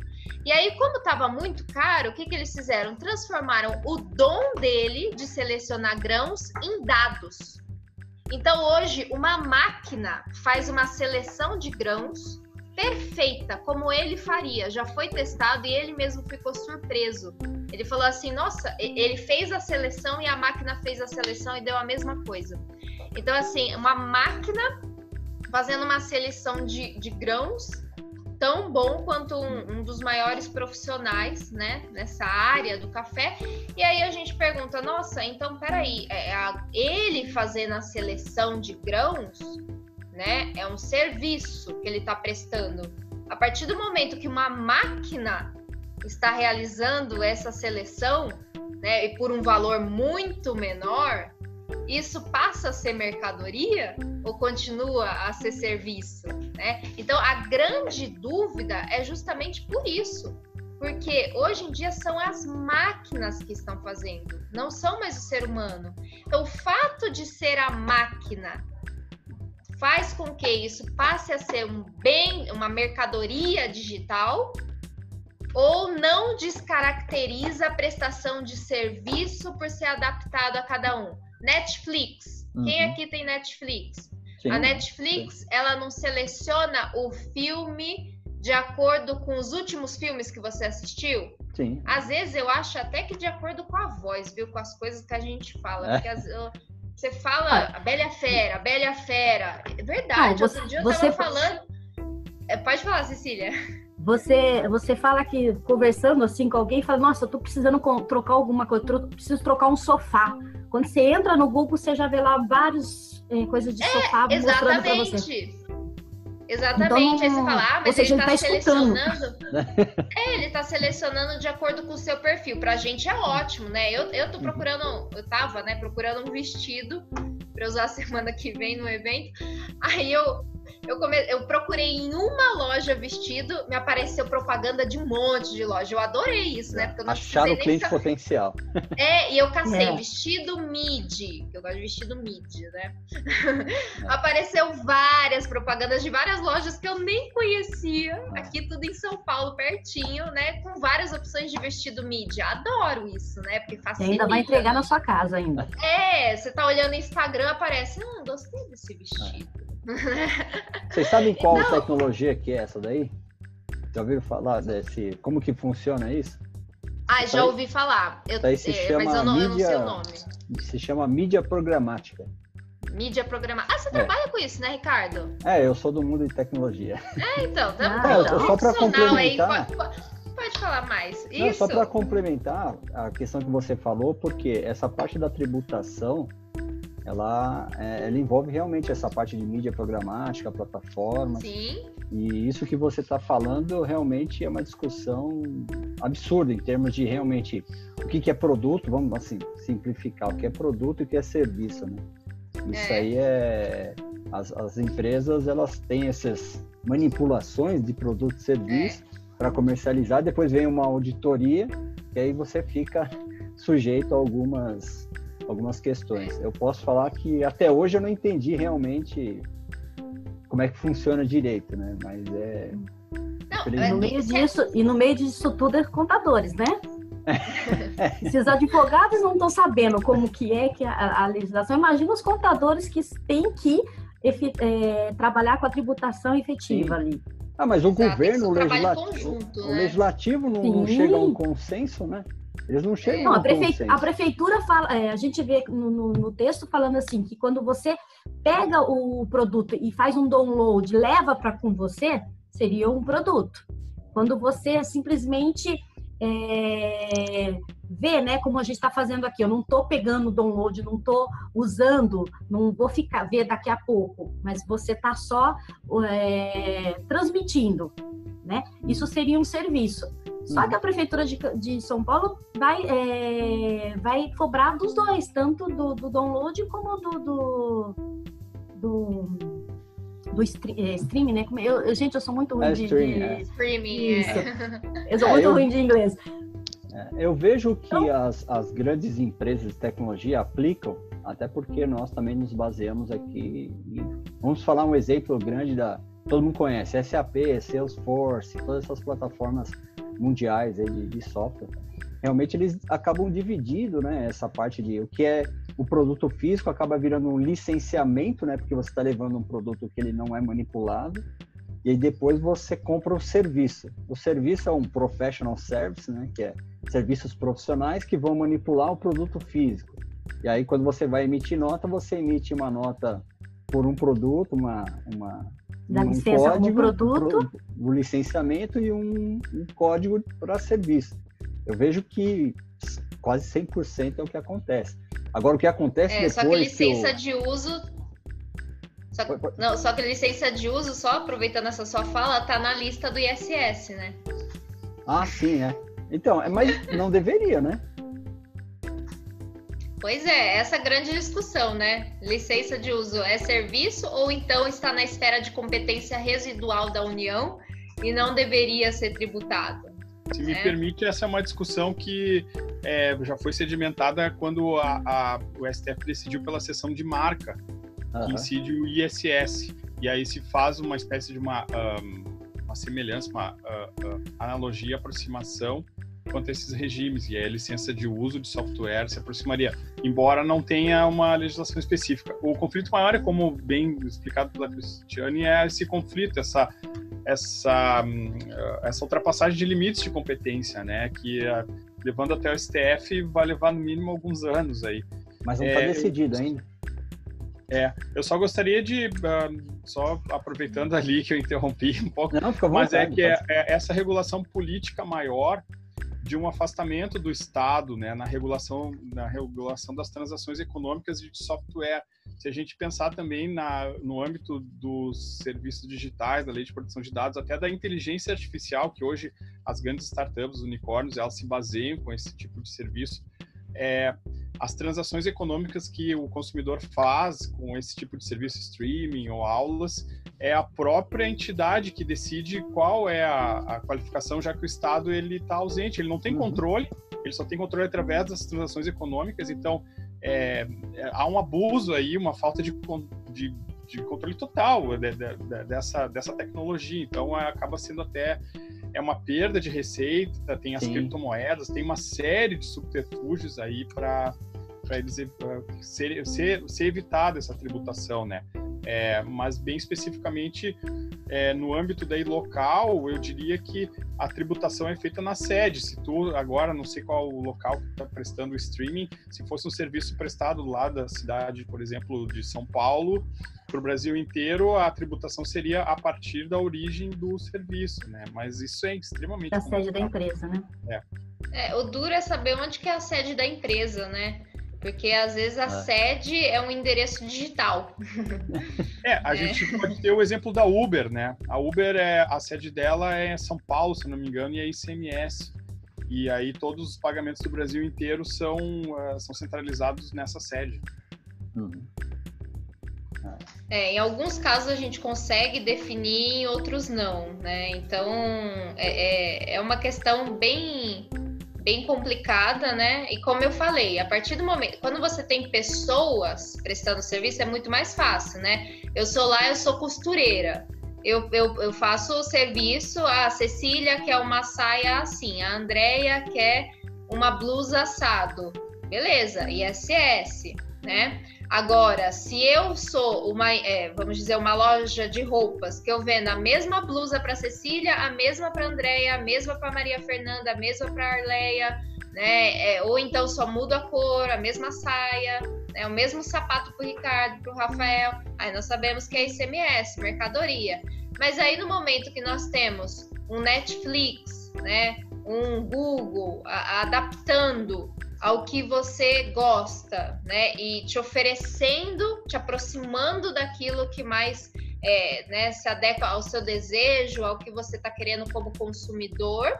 [SPEAKER 2] E aí, como estava muito caro, o que, que eles fizeram? Transformaram o dom dele de selecionar grãos em dados. Então, hoje, uma máquina faz uma seleção de grãos perfeita, como ele faria. Já foi testado e ele mesmo ficou surpreso. Ele falou assim: nossa, ele fez a seleção e a máquina fez a seleção e deu a mesma coisa. Então, assim, uma máquina fazendo uma seleção de, de grãos tão bom quanto um, um, dos maiores profissionais, né, nessa área do café. E aí a gente pergunta, nossa, então peraí, é, é a, ele fazendo a seleção de grãos né? É um serviço que ele está prestando. A partir do momento que uma máquina está realizando essa seleção, né, e por um valor muito menor, isso passa a ser mercadoria ou continua a ser serviço, né? Então a grande dúvida é justamente por isso, porque hoje em dia são as máquinas que estão fazendo, não são mais o ser humano. Então o fato de ser a máquina faz com que isso passe a ser um bem, uma mercadoria digital ou não descaracteriza a prestação de serviço por ser adaptado a cada um. Netflix. Uhum. Quem aqui tem Netflix? Sim, a Netflix, sim. ela não seleciona o filme de acordo com os últimos filmes que você assistiu?
[SPEAKER 1] Sim.
[SPEAKER 2] Às vezes eu acho até que de acordo com a voz, viu? Com as coisas que a gente fala. É. Porque as, eu, você fala a Bela Fera, a Bela Fera. É verdade, não, você, outro dia eu você... tava falando. É, pode falar, Cecília.
[SPEAKER 3] Você, você fala que conversando assim com alguém, fala, nossa, eu tô precisando trocar alguma coisa, eu preciso trocar um sofá. Quando você entra no Google, você já vê lá várias é, coisas de é, sofá mostrando para você.
[SPEAKER 2] Exatamente. Então, Aí você fala, ah, mas ele está tá selecionando. é, ele está selecionando de acordo com o seu perfil. Pra gente é ótimo, né? Eu, eu tô procurando, eu tava, né, procurando um vestido para usar semana que vem no evento. Aí eu eu, come... eu procurei em uma loja vestido, me apareceu propaganda de um monte de loja. Eu adorei isso, né?
[SPEAKER 1] Porque eu não Achar o cliente ficar... potencial.
[SPEAKER 2] É, e eu cacei é. vestido mid, que eu gosto de vestido mid, né? É. Apareceu várias propagandas de várias lojas que eu nem conhecia. É. Aqui tudo em São Paulo, pertinho, né? Com várias opções de vestido mid. Adoro isso, né? Porque facilita.
[SPEAKER 3] ainda vai entregar na sua casa ainda.
[SPEAKER 2] É, você tá olhando no Instagram, aparece, ah, gostei desse vestido.
[SPEAKER 1] Vocês sabem qual não. tecnologia que é essa daí? Já ouviram falar desse? Como que funciona isso?
[SPEAKER 2] Ah, já ouvi falar. Eu, é,
[SPEAKER 1] se chama mas eu não, mídia, eu não sei o nome. Se chama mídia programática.
[SPEAKER 2] Mídia programática. Ah, você é. trabalha com isso, né, Ricardo?
[SPEAKER 1] É, eu sou do mundo de tecnologia.
[SPEAKER 2] É, então, tá
[SPEAKER 1] ah, então, só para complementar. Aí,
[SPEAKER 2] pode, pode, falar mais.
[SPEAKER 1] Não, isso. Só para complementar a questão que você falou, porque essa parte da tributação ela, é, ela envolve realmente essa parte de mídia programática, plataforma.
[SPEAKER 2] Sim.
[SPEAKER 1] E isso que você está falando realmente é uma discussão absurda em termos de realmente o que, que é produto, vamos assim, simplificar, o que é produto e o que é serviço, né? Isso é. aí é... As, as empresas, elas têm essas manipulações de produto e serviço é. para comercializar, depois vem uma auditoria e aí você fica sujeito a algumas algumas questões. Eu posso falar que até hoje eu não entendi realmente como é que funciona direito, né? Mas é.
[SPEAKER 3] Não, é no meio disso, e no meio disso tudo é contadores, né? Se os advogados não estão sabendo como que é que a, a, legislação, imagina os contadores que têm que é, trabalhar com a tributação efetiva Sim. ali.
[SPEAKER 1] Ah, mas o Exato, governo, o legislativo, conjunto, o né? legislativo não, não, chega a um consenso, né? Eles não chegam não,
[SPEAKER 3] a, prefe... a prefeitura fala, é, a gente vê no, no, no, texto falando assim que quando você pega o produto e faz um download, leva para com você, seria um produto. Quando você simplesmente é, vê, né, como a gente está fazendo aqui, eu não estou pegando o download, não estou usando, não vou ficar ver daqui a pouco, mas você está só é, transmitindo, né? Isso seria um serviço. Só que a prefeitura de, de São Paulo vai, é, vai cobrar dos dois, tanto do, do download como do, do, do, do é, streaming, né? Eu, gente, eu sou muito ruim é, de, streaming, de,
[SPEAKER 2] é. streaming. É. Isso.
[SPEAKER 3] Eu sou muito eu, ruim de inglês.
[SPEAKER 1] É, eu vejo que então, as, as grandes empresas de tecnologia aplicam, até porque nós também nos baseamos aqui. Em, vamos falar um exemplo grande da todo mundo conhece, SAP, Salesforce, todas essas plataformas mundiais aí de, de software, realmente eles acabam dividindo, né, essa parte de o que é o produto físico acaba virando um licenciamento, né, porque você está levando um produto que ele não é manipulado, e aí depois você compra o serviço. O serviço é um professional service, né, que é serviços profissionais que vão manipular o produto físico. E aí quando você vai emitir nota, você emite uma nota por um produto, uma, uma
[SPEAKER 3] da um licença código, como produto.
[SPEAKER 1] O licenciamento e um, um código para serviço. Eu vejo que quase 100% é o que acontece. Agora, o que acontece é, depois... Só que
[SPEAKER 2] licença
[SPEAKER 1] que
[SPEAKER 2] de uso... Só, não, só que licença de uso, só aproveitando essa sua fala, tá na lista do ISS, né?
[SPEAKER 1] Ah, sim, é. Então, é, mas não deveria, né?
[SPEAKER 2] Pois é, essa grande discussão, né? Licença de uso é serviço ou então está na esfera de competência residual da União e não deveria ser tributado?
[SPEAKER 4] Se me é. permite, essa é uma discussão que é, já foi sedimentada quando a, a, o STF decidiu pela sessão de marca, uhum. que incide o ISS. E aí se faz uma espécie de uma, um, uma semelhança, uma uh, uh, analogia, aproximação quanto a esses regimes, e a licença de uso de software se aproximaria, embora não tenha uma legislação específica. O conflito maior é, como bem explicado pela Cristiane, é esse conflito, essa, essa, essa ultrapassagem de limites de competência, né, que levando até o STF vai levar no mínimo alguns anos aí.
[SPEAKER 1] Mas não está é, decidido eu, ainda.
[SPEAKER 4] É, eu só gostaria de, uh, só aproveitando ali que eu interrompi um pouco,
[SPEAKER 1] não,
[SPEAKER 4] mas é que é, é essa regulação política maior de um afastamento do Estado né, na, regulação, na regulação das transações econômicas de software. Se a gente pensar também na, no âmbito dos serviços digitais, da lei de proteção de dados, até da inteligência artificial, que hoje as grandes startups, os unicórnios, elas se baseiam com esse tipo de serviço, é, as transações econômicas que o consumidor faz com esse tipo de serviço streaming ou aulas é a própria entidade que decide qual é a, a qualificação, já que o Estado ele está ausente, ele não tem uhum. controle, ele só tem controle através das transações econômicas. Então é, é, há um abuso aí, uma falta de, de, de controle total de, de, dessa, dessa tecnologia. Então acaba sendo até é uma perda de receita, tem as Sim. criptomoedas, tem uma série de subterfúgios aí para para eles ser, ser, ser evitada essa tributação, né? É, mas bem especificamente é, no âmbito daí local, eu diria que a tributação é feita na sede. Se tu agora não sei qual o local que está prestando o streaming, se fosse um serviço prestado lá da cidade, por exemplo, de São Paulo para o Brasil inteiro, a tributação seria a partir da origem do serviço, né? Mas isso é extremamente
[SPEAKER 3] da sede da empresa, né?
[SPEAKER 2] É. é. O duro é saber onde que é a sede da empresa, né? Porque às vezes a ah. sede é um endereço digital.
[SPEAKER 4] É, a é. gente pode ter o exemplo da Uber, né? A Uber é a sede dela é em São Paulo, se não me engano, e é ICMS. E aí todos os pagamentos do Brasil inteiro são, uh, são centralizados nessa sede. Uhum.
[SPEAKER 2] É, em alguns casos a gente consegue definir, em outros não, né? Então é, é, é uma questão bem bem complicada, né? E como eu falei, a partir do momento, quando você tem pessoas prestando serviço, é muito mais fácil, né? Eu sou lá, eu sou costureira. Eu, eu, eu faço o serviço, a Cecília quer uma saia assim, a Andrea quer uma blusa assado. Beleza, ISS, né? Agora, se eu sou uma, é, vamos dizer, uma loja de roupas que eu vendo a mesma blusa para Cecília, a mesma para Andréia, a mesma para Maria Fernanda, a mesma para Arleia, né? É, ou então só mudo a cor, a mesma saia, né? o mesmo sapato para o Ricardo, para o Rafael. Aí nós sabemos que é ICMS, mercadoria. Mas aí no momento que nós temos um Netflix, né? Um Google a, adaptando ao que você gosta, né? E te oferecendo, te aproximando daquilo que mais é, né, se adequa ao seu desejo, ao que você está querendo como consumidor.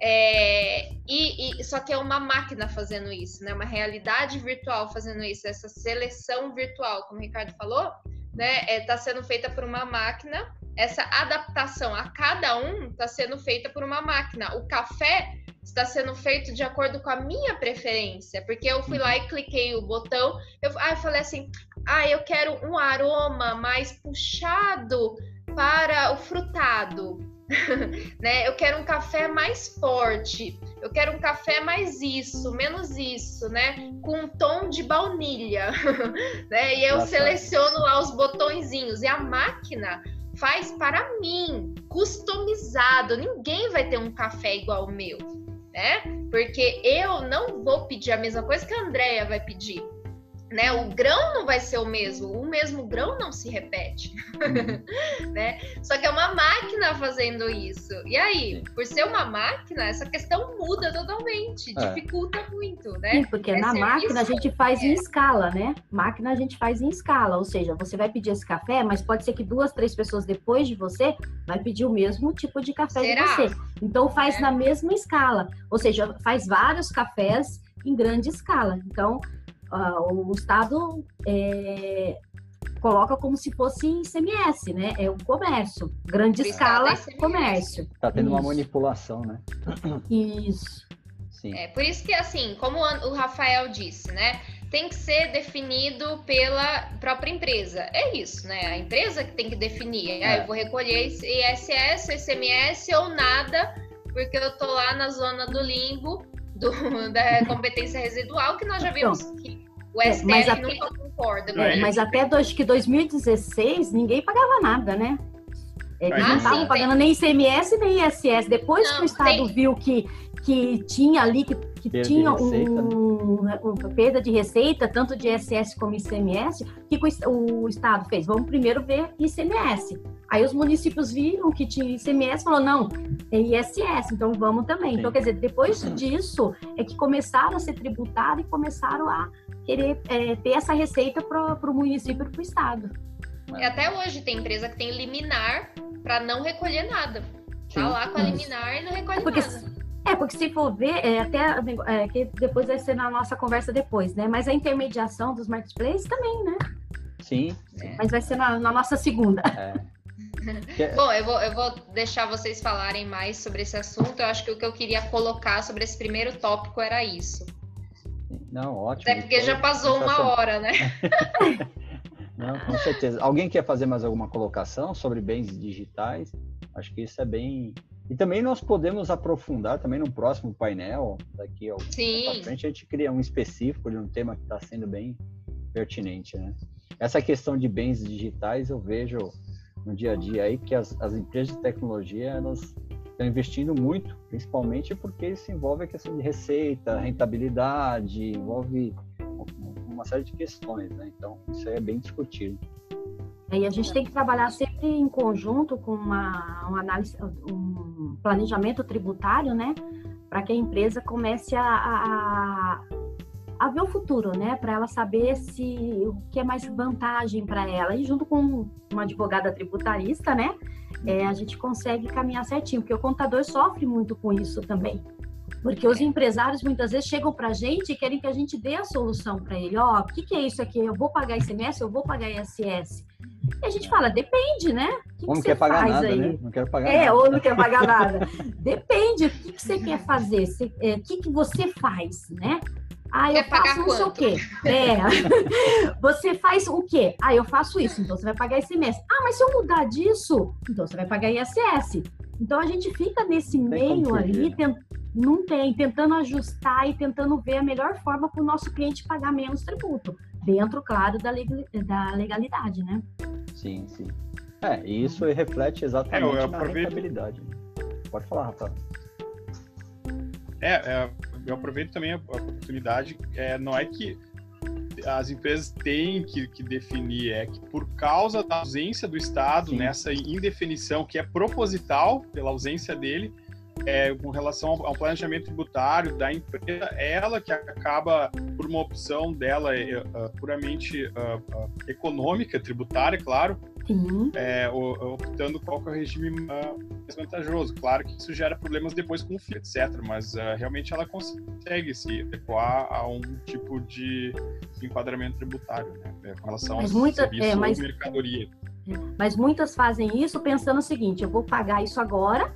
[SPEAKER 2] É, e, e, só que é uma máquina fazendo isso, né? Uma realidade virtual fazendo isso, essa seleção virtual, como o Ricardo falou, né? Está é, tá sendo feita por uma máquina. Essa adaptação a cada um está sendo feita por uma máquina. O café está sendo feito de acordo com a minha preferência, porque eu fui lá e cliquei o botão, eu, ah, eu falei assim, ah, eu quero um aroma mais puxado para o frutado, né? Eu quero um café mais forte, eu quero um café mais isso, menos isso, né? Com um tom de baunilha, né? E eu Nossa. seleciono lá os botõezinhos e a máquina faz para mim, customizado. Ninguém vai ter um café igual o meu né? Porque eu não vou pedir a mesma coisa que a Andrea vai pedir. Né? O grão não vai ser o mesmo, o mesmo grão não se repete, né? Só que é uma máquina fazendo isso. E aí, por ser uma máquina, essa questão muda totalmente, é. dificulta muito, né?
[SPEAKER 3] Sim, porque é na máquina a gente faz é. em escala, né? Máquina a gente faz em escala, ou seja, você vai pedir esse café, mas pode ser que duas, três pessoas depois de você vai pedir o mesmo tipo de café Será? de você. Então faz é. na mesma escala, ou seja, faz vários cafés em grande escala. Então, o Estado é, coloca como se fosse ICMS, né? É o comércio, grande escala, é comércio.
[SPEAKER 1] Está tendo isso. uma manipulação, né?
[SPEAKER 3] Isso.
[SPEAKER 2] Sim. É, por isso que, assim, como o Rafael disse, né? Tem que ser definido pela própria empresa. É isso, né? A empresa que tem que definir. É. Ah, eu vou recolher ISS, ICMS ou nada, porque eu tô lá na zona do limbo do, da competência residual, que nós já vimos então, que o STF é, mas nunca concorda.
[SPEAKER 3] É, mas até dois, que 2016 ninguém pagava nada, né? Eles ah, não estavam pagando nem ICMS nem ISS. Depois não, que o Estado tem... viu que, que tinha ali, que, que tinha um, né? uma perda de receita, tanto de ISS como ICMS, o que o, o Estado fez? Vamos primeiro ver ICMS. Aí os municípios viram que tinha ICMS, falou não, tem ISS, então vamos também. Sim. Então, quer dizer, depois disso é que começaram a ser tributados e começaram a querer é, ter essa receita para o município e para o estado.
[SPEAKER 2] E até hoje tem empresa que tem liminar para não recolher nada. Tá lá com a liminar e não recolhe é porque, nada.
[SPEAKER 3] É, porque se for ver, é, até é, que depois vai ser na nossa conversa depois, né? Mas a intermediação dos marketplaces também, né?
[SPEAKER 1] Sim.
[SPEAKER 3] Mas vai ser na, na nossa segunda. É.
[SPEAKER 2] Bom, eu vou, eu vou deixar vocês falarem mais sobre esse assunto. Eu acho que o que eu queria colocar sobre esse primeiro tópico era isso.
[SPEAKER 1] Não, ótimo.
[SPEAKER 2] Até porque já passou uma hora, né?
[SPEAKER 1] Não, com certeza. Alguém quer fazer mais alguma colocação sobre bens digitais? Acho que isso é bem. E também nós podemos aprofundar também no próximo painel, daqui ao
[SPEAKER 2] Sim.
[SPEAKER 1] frente, a gente cria um específico de um tema que está sendo bem pertinente, né? Essa questão de bens digitais eu vejo no dia a dia aí que as, as empresas de tecnologia elas estão investindo muito, principalmente porque isso envolve a questão de receita, rentabilidade, envolve uma série de questões, né? Então isso é bem discutido.
[SPEAKER 3] E a gente tem que trabalhar sempre em conjunto com uma, uma análise, um planejamento tributário, né? Para que a empresa comece a, a, a ver o futuro, né? Para ela saber se o que é mais vantagem para ela. E junto com uma advogada tributarista, né? É, a gente consegue caminhar certinho, porque o contador sofre muito com isso também. Porque os empresários muitas vezes chegam para a gente e querem que a gente dê a solução para ele. Ó, oh, o que, que, é isso aqui? Eu vou pagar ICMS, eu vou pagar ISS. E a gente fala, depende, né?
[SPEAKER 1] O que, ou não que quer pagar nada, aí? né? Não quero pagar
[SPEAKER 3] é,
[SPEAKER 1] nada.
[SPEAKER 3] ou não quer pagar nada. depende, o que, que você quer fazer? É, o que, que você faz, né? Ah, eu faço não sei o quê. É. você faz o quê? Ah, eu faço isso, então você vai pagar esse mês. Ah, mas se eu mudar disso, então você vai pagar ISS. Então a gente fica nesse meio ali, tent... não tem, tentando ajustar e tentando ver a melhor forma para o nosso cliente pagar menos tributo. Dentro, claro, da, da legalidade, né?
[SPEAKER 1] Sim, sim. É, e isso reflete exatamente é, eu na rentabilidade. Pode falar, Rafael.
[SPEAKER 4] É, é eu aproveito também a, oportunidade. É, não é que as empresas têm que, que, definir, é que por causa da ausência do Estado Sim. nessa indefinição, que é proposital pela ausência dele, é, com relação ao, planejamento tributário da empresa, ela que acaba, por uma opção dela é, uh, puramente uh, econômica, tributária, claro, é, optando qual é o regime mais vantajoso. Claro que isso gera problemas depois com o FII, etc., mas realmente ela consegue se adequar a um tipo de enquadramento tributário, né, com relação mas ao muita, serviço é, mas, mercadoria.
[SPEAKER 3] Mas muitas fazem isso pensando o seguinte, eu vou pagar isso agora,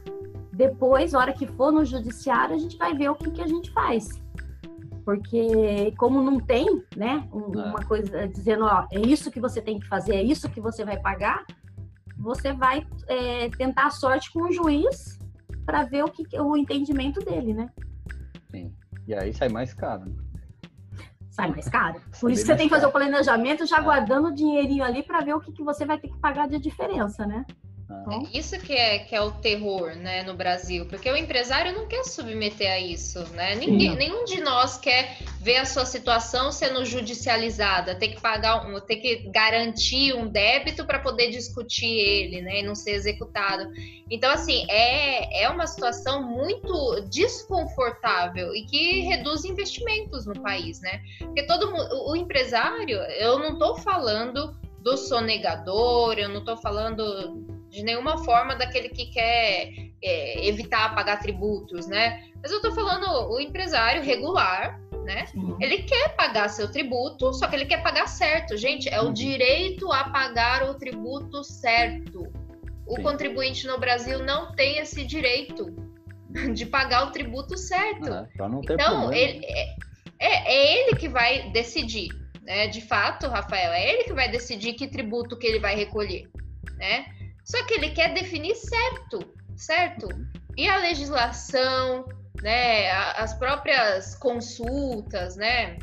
[SPEAKER 3] depois, hora que for no judiciário, a gente vai ver o que, que a gente faz. Porque como não tem, né, é. uma coisa dizendo, ó, é isso que você tem que fazer, é isso que você vai pagar, você vai é, tentar a sorte com o juiz para ver o que o entendimento dele, né?
[SPEAKER 1] Sim. E aí sai mais caro. Né?
[SPEAKER 3] Sai mais caro. Por isso que você tem que fazer o planejamento já é. guardando o dinheirinho ali para ver o que, que você vai ter que pagar de diferença, né?
[SPEAKER 2] Ah. Isso que é, que é o terror, né, no Brasil, porque o empresário não quer submeter a isso, né? Ninguém, nenhum de nós quer ver a sua situação sendo judicializada, ter que pagar, um, ter que garantir um débito para poder discutir ele, né, e não ser executado. Então, assim, é, é uma situação muito desconfortável e que reduz investimentos no país, né? Porque todo mundo, o empresário, eu não estou falando do sonegador, eu não estou falando de nenhuma forma daquele que quer é, evitar pagar tributos, né? Mas eu estou falando o empresário regular, né? Sim. Ele quer pagar seu tributo, só que ele quer pagar certo, gente. É o uhum. direito a pagar o tributo certo. O Sim. contribuinte no Brasil não tem esse direito de pagar o tributo certo. É, então, ele, é, é, é ele que vai decidir né? De fato, Rafael, é ele que vai decidir que tributo que ele vai recolher, né? Só que ele quer definir certo, certo? E a legislação, né? As próprias consultas, né?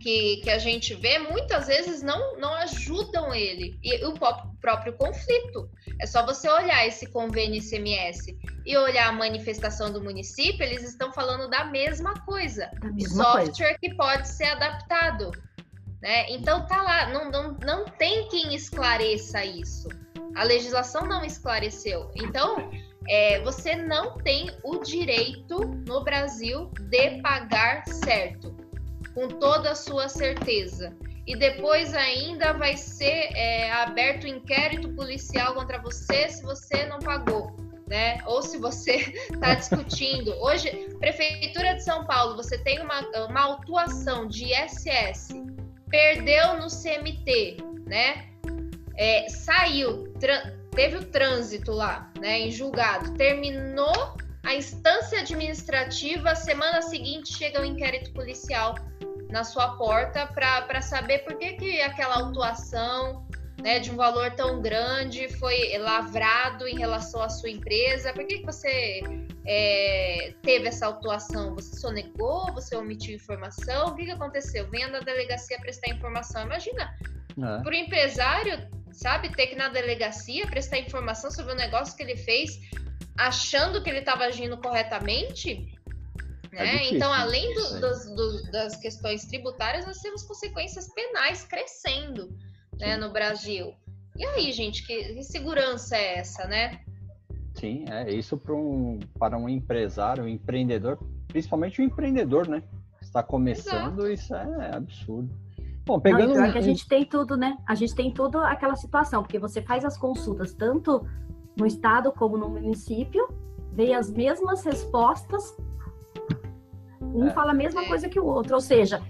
[SPEAKER 2] Que, que a gente vê muitas vezes não, não ajudam ele e o próprio conflito. É só você olhar esse convênio ICMS e olhar a manifestação do município, eles estão falando da mesma coisa. Da mesma Software coisa. que pode ser adaptado. Né? Então tá lá, não, não, não tem quem esclareça isso. A legislação não esclareceu. Então, é, você não tem o direito no Brasil de pagar certo, com toda a sua certeza. E depois ainda vai ser é, aberto inquérito policial contra você se você não pagou. Né? Ou se você está discutindo. Hoje, Prefeitura de São Paulo, você tem uma, uma autuação de ISS perdeu no CMT, né? É, saiu, teve o trânsito lá, né? Em julgado, terminou a instância administrativa, semana seguinte chega o um inquérito policial na sua porta para saber por que, que aquela autuação né, de um valor tão grande foi lavrado em relação à sua empresa? Por que, que você é, teve essa autuação? Você sonegou? Você omitiu informação? O que, que aconteceu? Venha na delegacia prestar informação. Imagina, é. para o empresário, sabe, ter que ir na delegacia prestar informação sobre o negócio que ele fez, achando que ele estava agindo corretamente. É né? Difícil, então, além do, dos, do, das questões tributárias, nós temos consequências penais crescendo né, no Brasil. E aí, gente, que, que segurança é essa, né?
[SPEAKER 1] Sim, é isso para um, para um empresário, um empreendedor, principalmente o um empreendedor, né? Está começando, Exato. isso é absurdo.
[SPEAKER 3] Bom, pegando. Não, é que a gente tem tudo, né? A gente tem tudo aquela situação, porque você faz as consultas tanto no estado como no município, vê as mesmas respostas, um é. fala a mesma é. coisa que o outro, ou seja,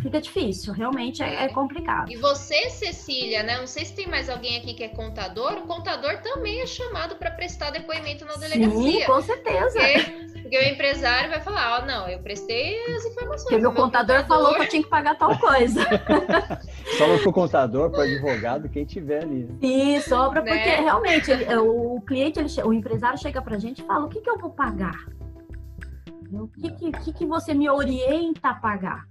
[SPEAKER 3] fica difícil, realmente é, é, complicado.
[SPEAKER 2] E você, Cecília, né? Não sei se tem mais alguém aqui que é contador, o contador também é chamado para prestar depoimento na delegacia.
[SPEAKER 3] Sim, com certeza.
[SPEAKER 2] Porque, porque o empresário vai falar, ó, oh, não, eu prestei as informações.
[SPEAKER 3] Porque meu, meu contador, contador, falou que eu tinha que pagar tal coisa.
[SPEAKER 1] sobra para o contador, para o advogado, quem tiver ali.
[SPEAKER 3] Sim, sobra, né? porque realmente ele, o cliente, ele, o empresário chega para a gente e fala, o que, que eu vou pagar? O que, que, que, que você me orienta a pagar?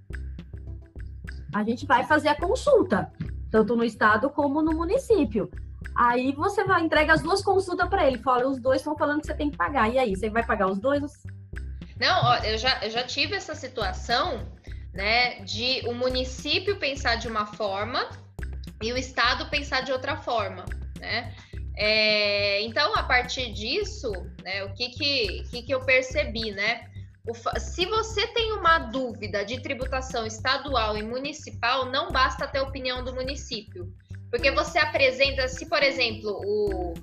[SPEAKER 3] A gente vai fazer a consulta, tanto no estado como no município. Aí você vai entrega as duas consultas para ele, fala, os dois estão falando que você tem que pagar. E aí, você vai pagar os dois?
[SPEAKER 2] Não, ó, eu já, eu já tive essa situação, né, de o município pensar de uma forma e o estado pensar de outra forma, né? É, então, a partir disso, né, o que que, que que eu percebi, né? Se você tem uma dúvida de tributação estadual e municipal, não basta ter a opinião do município. Porque você apresenta, se por exemplo, o,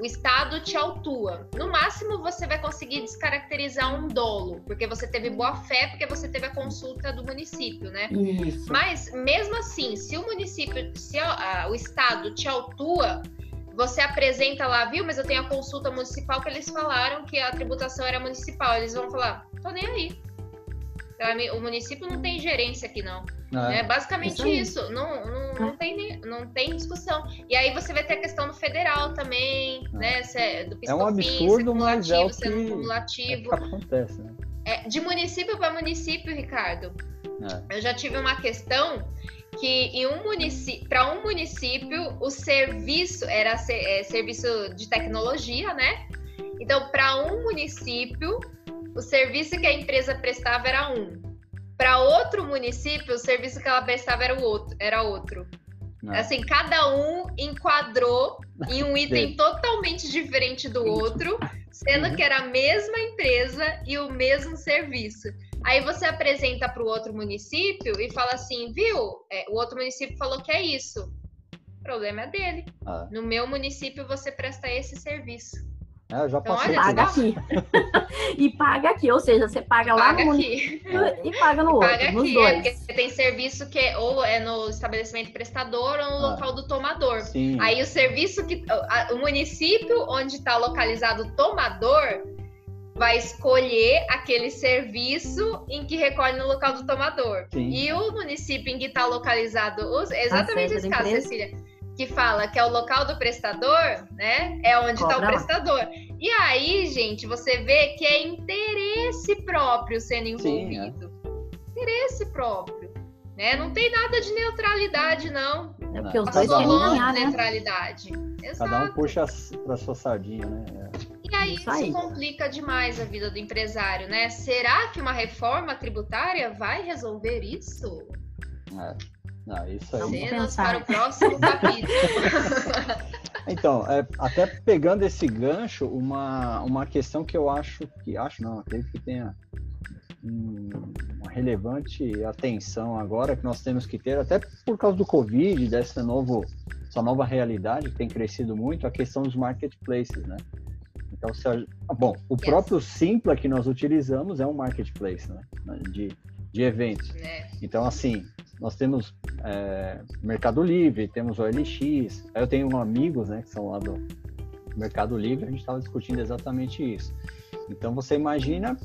[SPEAKER 2] o Estado te autua, no máximo você vai conseguir descaracterizar um dolo, porque você teve boa fé, porque você teve a consulta do município, né? Isso. Mas mesmo assim, se o município, se a, a, o Estado te autua, você apresenta lá, viu? Mas eu tenho a consulta municipal que eles falaram que a tributação era municipal. Eles vão falar, tô nem aí. O município não tem gerência aqui, não. Ah, é basicamente isso. isso. Não, não, não, tem, não tem discussão. E aí você vai ter a questão do federal também, ah. né? É, do
[SPEAKER 1] é um absurdo, mas é o que. É que acontece, né?
[SPEAKER 2] É, de município para município, Ricardo. É. Eu já tive uma questão que em um município, para um município, o serviço era é, serviço de tecnologia, né? Então, para um município, o serviço que a empresa prestava era um. Para outro município, o serviço que ela prestava era o outro, era outro. Não. É. Assim, cada um enquadrou em um item totalmente diferente do outro, sendo que era a mesma empresa e o mesmo serviço. Aí você apresenta para o outro município e fala assim, viu? É, o outro município falou que é isso. O problema é dele. Ah. No meu município você presta esse serviço.
[SPEAKER 1] É, já então,
[SPEAKER 3] olha, paga aqui. e paga aqui, ou seja, você paga, paga lá no aqui. e paga no outro, paga nos aqui, é, dois.
[SPEAKER 2] É, porque tem serviço que é, ou é no estabelecimento prestador ou no ah, local do tomador. Sim. Aí o serviço que o município onde está localizado o tomador vai escolher aquele serviço em que recolhe no local do tomador. Sim. E o município em que está localizado, exatamente esse caso, Cecília que fala que é o local do prestador, né? É onde está o prestador. E aí, gente, você vê que é interesse próprio sendo envolvido. Sim, é. Interesse próprio. Né? Não tem nada de neutralidade, não.
[SPEAKER 3] É porque os dois querem ganhar,
[SPEAKER 2] né? neutralidade.
[SPEAKER 1] Exato. Cada um puxa para sua sardinha, né?
[SPEAKER 2] É. Aí isso, complica demais a vida do empresário, né? Será que uma reforma tributária vai resolver isso?
[SPEAKER 1] É. Não, isso aí.
[SPEAKER 2] Cenas para o próximo capítulo.
[SPEAKER 1] então, é, até pegando esse gancho, uma, uma questão que eu acho que acho não, acredito que tenha um, uma relevante atenção agora que nós temos que ter, até por causa do Covid, dessa novo, essa nova realidade que tem crescido muito, a questão dos marketplaces, né? Então, se a, bom, o yes. próprio Simpla que nós utilizamos é um marketplace, né? De, de eventos. É. Então, assim, nós temos é, Mercado Livre, temos o OLX. Eu tenho amigos, né, que são lá do Mercado Livre, a gente estava discutindo exatamente isso. Então você imagina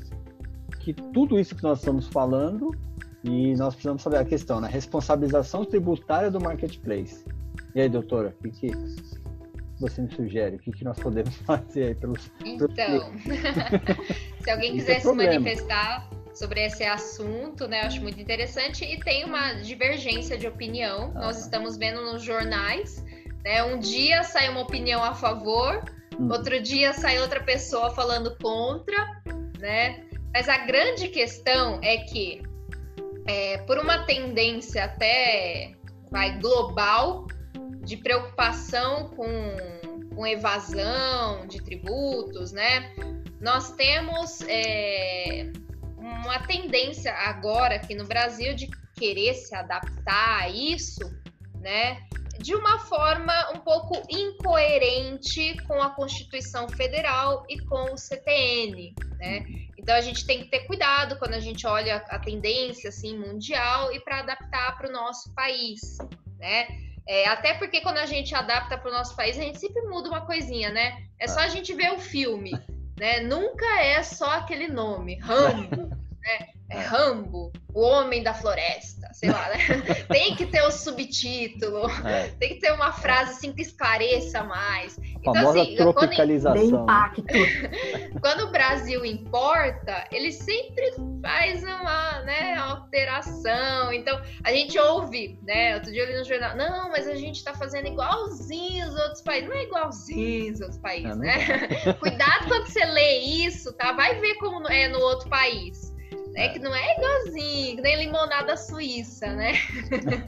[SPEAKER 1] que tudo isso que nós estamos falando e nós precisamos saber a questão, né? Responsabilização tributária do marketplace. E aí, doutora, o que, que você me sugere? O que, que nós podemos fazer aí pelos.
[SPEAKER 2] Então, se alguém quiser é se manifestar, sobre esse assunto, né? Eu acho muito interessante e tem uma divergência de opinião. Ah. Nós estamos vendo nos jornais, né? Um dia sai uma opinião a favor, hum. outro dia sai outra pessoa falando contra, né? Mas a grande questão é que, é, por uma tendência até vai global de preocupação com, com evasão de tributos, né? Nós temos é, uma tendência agora aqui no Brasil de querer se adaptar a isso, né? De uma forma um pouco incoerente com a Constituição Federal e com o CTN, né? Então a gente tem que ter cuidado quando a gente olha a tendência assim mundial e para adaptar para o nosso país, né? É, até porque quando a gente adapta para o nosso país, a gente sempre muda uma coisinha, né? É só a gente ver o filme, né? Nunca é só aquele nome, Rambo, né? É Rambo, o Homem da Floresta, sei lá, né? tem que ter o subtítulo, é. tem que ter uma frase assim que esclareça mais.
[SPEAKER 1] Então, famosa assim, tropicalização.
[SPEAKER 3] Quando,
[SPEAKER 2] quando o Brasil importa, ele sempre faz uma né, alteração. Então, a gente ouve, né? Outro dia eu li no jornal, não, mas a gente está fazendo igualzinho os outros países. Não é igualzinho os outros países, é, né? Cuidado quando você lê isso, tá? Vai ver como é no outro país né? Que não é igualzinho, nem limonada suíça, né?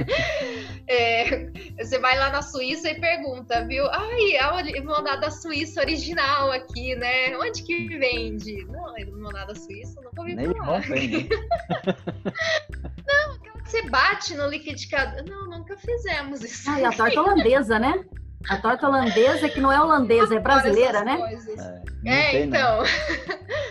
[SPEAKER 2] é, você vai lá na Suíça e pergunta, viu? Ai, a limonada suíça original aqui, né? Onde que vende? Não, limonada suíça, nunca ouvi nem falar. Né? não, aquela que você bate no liquidificador. Não, nunca fizemos isso.
[SPEAKER 3] Ah, e a torta holandesa, né? A torta holandesa, que não é holandesa, é brasileira, né?
[SPEAKER 2] É, é então.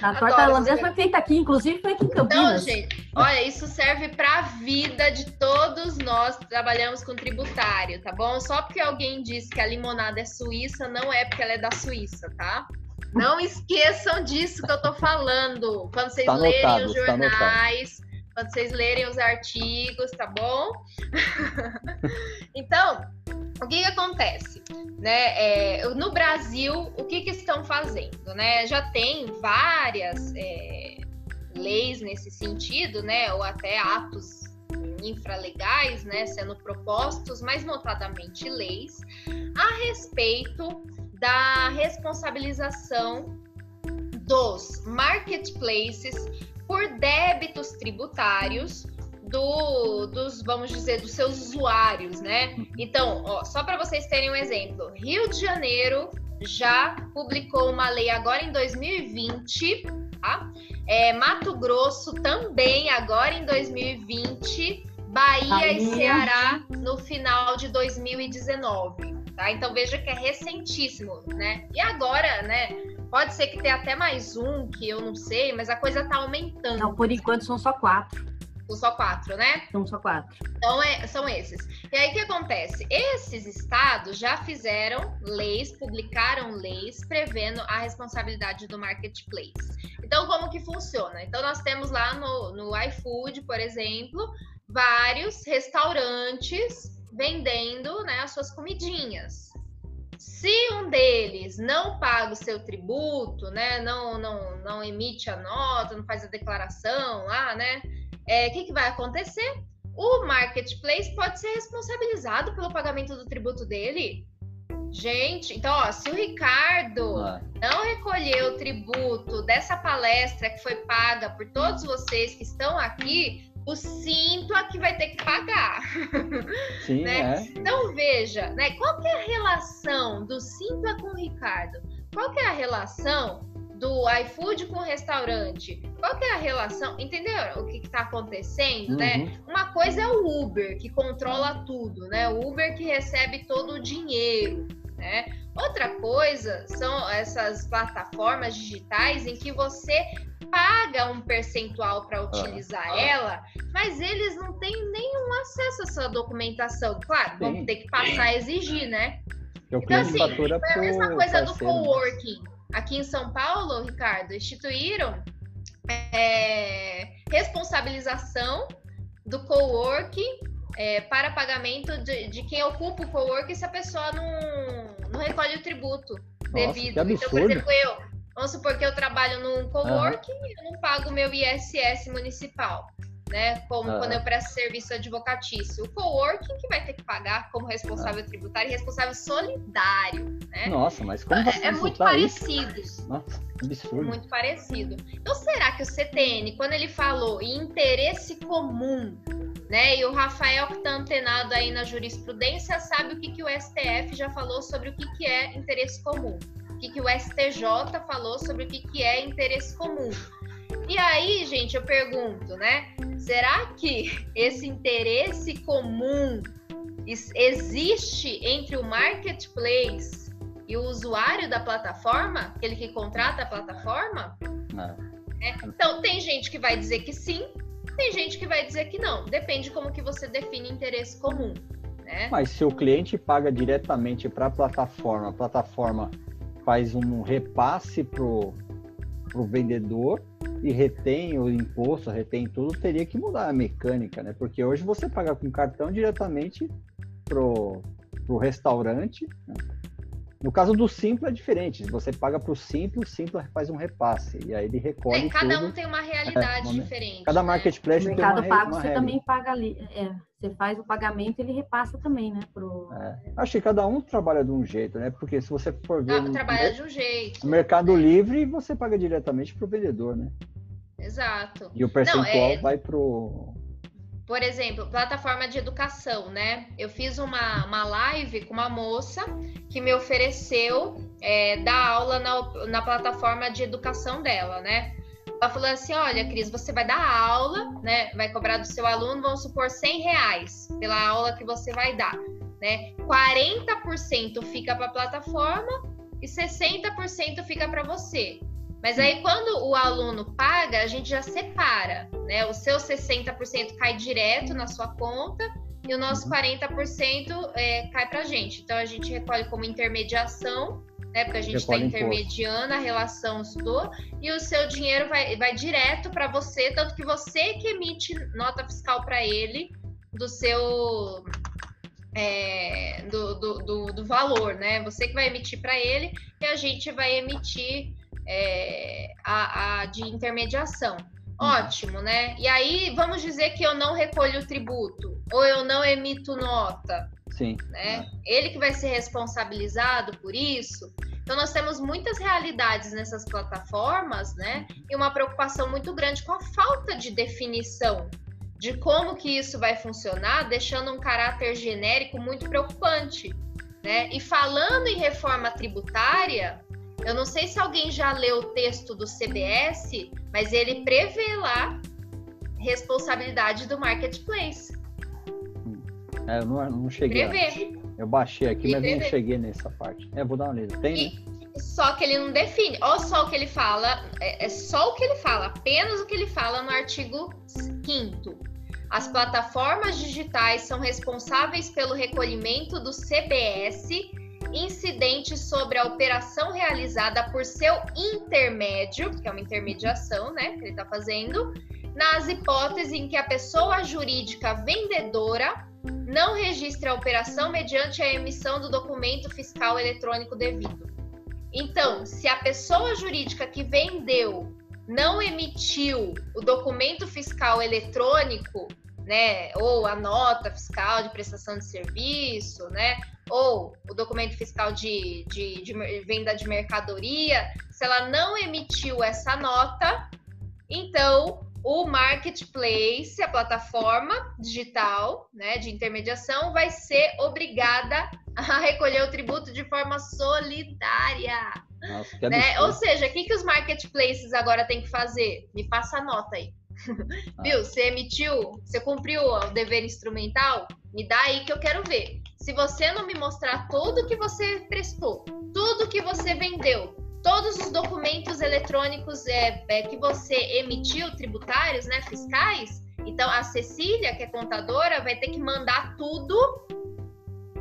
[SPEAKER 3] A torta holandesa foi feita aqui, inclusive foi aqui em Campinas.
[SPEAKER 2] Então, gente, olha, isso serve para a vida de todos nós que trabalhamos com tributário, tá bom? Só porque alguém disse que a limonada é suíça, não é porque ela é da Suíça, tá? Não esqueçam disso que eu tô falando. Quando vocês tá lerem notado, os tá jornais, tá quando vocês lerem os artigos, tá bom? então, o que, que acontece? Né? É, no Brasil, o que, que estão fazendo? Né? Já tem várias é, leis nesse sentido, né? ou até atos infralegais, né, sendo propostos, mais notadamente leis, a respeito da responsabilização dos marketplaces por débitos tributários do, dos, vamos dizer, dos seus usuários, né? Então, ó, só para vocês terem um exemplo, Rio de Janeiro já publicou uma lei agora em 2020, tá? É, Mato Grosso também agora em 2020, Bahia, Bahia e Ceará no final de 2019, tá? Então veja que é recentíssimo, né? E agora, né? Pode ser que tenha até mais um, que eu não sei, mas a coisa tá aumentando.
[SPEAKER 3] Não, por enquanto são só quatro.
[SPEAKER 2] São só quatro, né?
[SPEAKER 3] São só quatro.
[SPEAKER 2] Então, é, são esses. E aí, o que acontece? Esses estados já fizeram leis, publicaram leis prevendo a responsabilidade do marketplace. Então, como que funciona? Então, nós temos lá no, no iFood, por exemplo, vários restaurantes vendendo né, as suas comidinhas. Se um deles não paga o seu tributo, né, não, não, não emite a nota, não faz a declaração lá, né, é, o que, que vai acontecer? O marketplace pode ser responsabilizado pelo pagamento do tributo dele. Gente, então, ó, se o Ricardo ah. não recolher o tributo dessa palestra que foi paga por todos vocês que estão aqui, o Simpla que vai ter que pagar.
[SPEAKER 1] Sim,
[SPEAKER 2] né?
[SPEAKER 1] é.
[SPEAKER 2] Então, veja, né? Qual que é a relação do Simpla com o Ricardo? Qual que é a relação do iFood com o restaurante. Qual é a relação? Entenderam o que está acontecendo, né? uhum. né? Uma coisa é o Uber, que controla tudo, né? O Uber que recebe todo o dinheiro, né? Outra coisa são essas plataformas digitais em que você paga um percentual para utilizar ah. ela, mas eles não têm nenhum acesso à sua documentação. Claro, vão ter que passar a exigir, né?
[SPEAKER 1] Então, assim,
[SPEAKER 2] é a mesma coisa do coworking aqui em São Paulo, Ricardo, instituíram é, responsabilização do coworking é, para pagamento de, de, quem ocupa o coworking se a pessoa não, não recolhe o tributo Nossa, devido. Então, por exemplo, eu, vamos supor que eu trabalho num coworking e eu não pago meu ISS municipal né? Como quando eu presto serviço advocatício. O coworking que vai ter que pagar como responsável tributário e responsável solidário, né?
[SPEAKER 1] Nossa, mas como
[SPEAKER 2] É, é muito parecido.
[SPEAKER 1] Isso? Nossa, absurdo.
[SPEAKER 2] Muito parecido. Então, será que o CTN, quando ele falou em interesse comum, né? E o Rafael que está antenado aí na jurisprudência sabe o que, que o STF já falou sobre o que, que é interesse comum. O que, que o STJ falou sobre o que, que é interesse comum. E aí, gente, eu pergunto, né? Será que esse interesse comum existe entre o marketplace e o usuário da plataforma, aquele que contrata a plataforma? É. Então, tem gente que vai dizer que sim, tem gente que vai dizer que não. Depende como que você define interesse comum. Né?
[SPEAKER 1] Mas se o cliente paga diretamente para a plataforma, a plataforma faz um repasse para o vendedor, e retém o imposto, retém tudo, teria que mudar a mecânica, né? Porque hoje você paga com cartão diretamente pro, pro restaurante. Né? No caso do Simples é diferente. Você paga para o Simples, o Simples faz um repasse e aí ele recolhe. É,
[SPEAKER 2] cada
[SPEAKER 1] tudo.
[SPEAKER 2] um tem uma realidade é, diferente.
[SPEAKER 1] Cada né? marketplace
[SPEAKER 3] no
[SPEAKER 1] tem uma
[SPEAKER 3] Mercado Pago uma você regra. também paga ali. É, você faz o pagamento ele repassa também, né? Pro...
[SPEAKER 1] É. Acho que cada um trabalha de um jeito, né? Porque se você for ver.
[SPEAKER 2] Ah, trabalha de um jeito.
[SPEAKER 1] No Mercado Livre, você paga diretamente para o vendedor, né?
[SPEAKER 2] Exato.
[SPEAKER 1] E o percentual Não, é... vai pro.
[SPEAKER 2] Por exemplo, plataforma de educação, né? Eu fiz uma, uma live com uma moça que me ofereceu é, dar aula na, na plataforma de educação dela, né? Ela falou assim: olha, Cris, você vai dar aula, né? Vai cobrar do seu aluno, vamos supor, 100 reais pela aula que você vai dar, né? 40% fica para a plataforma e 60% fica para você. Mas aí, quando o aluno paga, a gente já separa, né? O seu 60% cai direto na sua conta e o nosso 40% uhum. é, cai para a gente. Então, a gente recolhe como intermediação, né? Porque a gente está intermediando a relação do e o seu dinheiro vai, vai direto para você, tanto que você que emite nota fiscal para ele do seu é, do, do, do, do, valor, né? Você que vai emitir para ele e a gente vai emitir é, a, a, de intermediação. Ótimo, né? E aí, vamos dizer que eu não recolho o tributo, ou eu não emito nota.
[SPEAKER 1] Sim.
[SPEAKER 2] Né? É. Ele que vai ser responsabilizado por isso. Então, nós temos muitas realidades nessas plataformas, né? E uma preocupação muito grande com a falta de definição de como que isso vai funcionar, deixando um caráter genérico muito preocupante. Né? E falando em reforma tributária, eu não sei se alguém já leu o texto do CBS, mas ele prevê lá responsabilidade do marketplace.
[SPEAKER 1] É, eu não, não cheguei. Prevê. Eu baixei aqui, mas prevê. não cheguei nessa parte. É, vou dar uma lida. Tem, e,
[SPEAKER 2] né? Só que ele não define. Olha só o que ele fala. É, é só o que ele fala, apenas o que ele fala no artigo 5 as plataformas digitais são responsáveis pelo recolhimento do CBS incidente sobre a operação realizada por seu intermédio, que é uma intermediação, né, que ele está fazendo, nas hipóteses em que a pessoa jurídica vendedora não registre a operação mediante a emissão do documento fiscal eletrônico devido. Então, se a pessoa jurídica que vendeu não emitiu o documento fiscal eletrônico, né, ou a nota fiscal de prestação de serviço, né, ou o documento fiscal de, de, de venda de mercadoria, se ela não emitiu essa nota, então o marketplace, a plataforma digital né, de intermediação, vai ser obrigada a recolher o tributo de forma solidária. Nossa, né? Ou seja, o que, que os marketplaces agora têm que fazer? Me passa a nota aí. Ah. Viu? Você emitiu, você cumpriu o dever instrumental? Me dá aí que eu quero ver. Se você não me mostrar tudo que você prestou, tudo que você vendeu, todos os documentos eletrônicos é, é, que você emitiu, tributários, né, fiscais, então a Cecília, que é contadora, vai ter que mandar tudo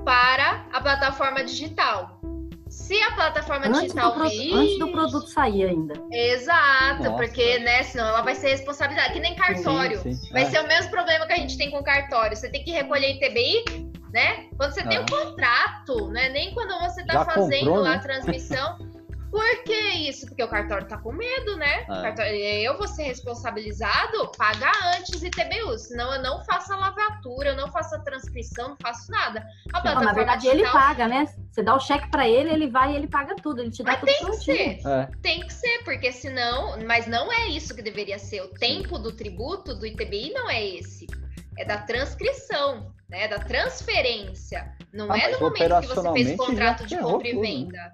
[SPEAKER 2] para a plataforma digital. Se a plataforma
[SPEAKER 3] antes
[SPEAKER 2] digital
[SPEAKER 3] do vir... Antes do produto sair ainda.
[SPEAKER 2] Exato, Nossa. porque, né, senão ela vai ser responsabilidade. Que nem cartório. Sim, sim. Vai é. ser o mesmo problema que a gente tem com cartório. Você tem que recolher ITBI, né? Quando você é. tem um contrato, né? Nem quando você está fazendo comprou, né? a transmissão. Por que isso? Porque o cartório tá com medo, né? É. Eu vou ser responsabilizado, pagar antes ITBU, senão eu não faço a lavatura, eu não faço a transcrição, não faço nada.
[SPEAKER 3] Não, na verdade, digital... ele paga, né? Você dá o cheque para ele, ele vai e ele paga tudo, ele te dá mas tudo
[SPEAKER 2] tem que ser, é. tem que ser, porque senão, mas não é isso que deveria ser. O tempo do tributo do ITBI não é esse, é da transcrição, né? Da transferência. Não ah, é no momento que você fez contrato de compra e venda.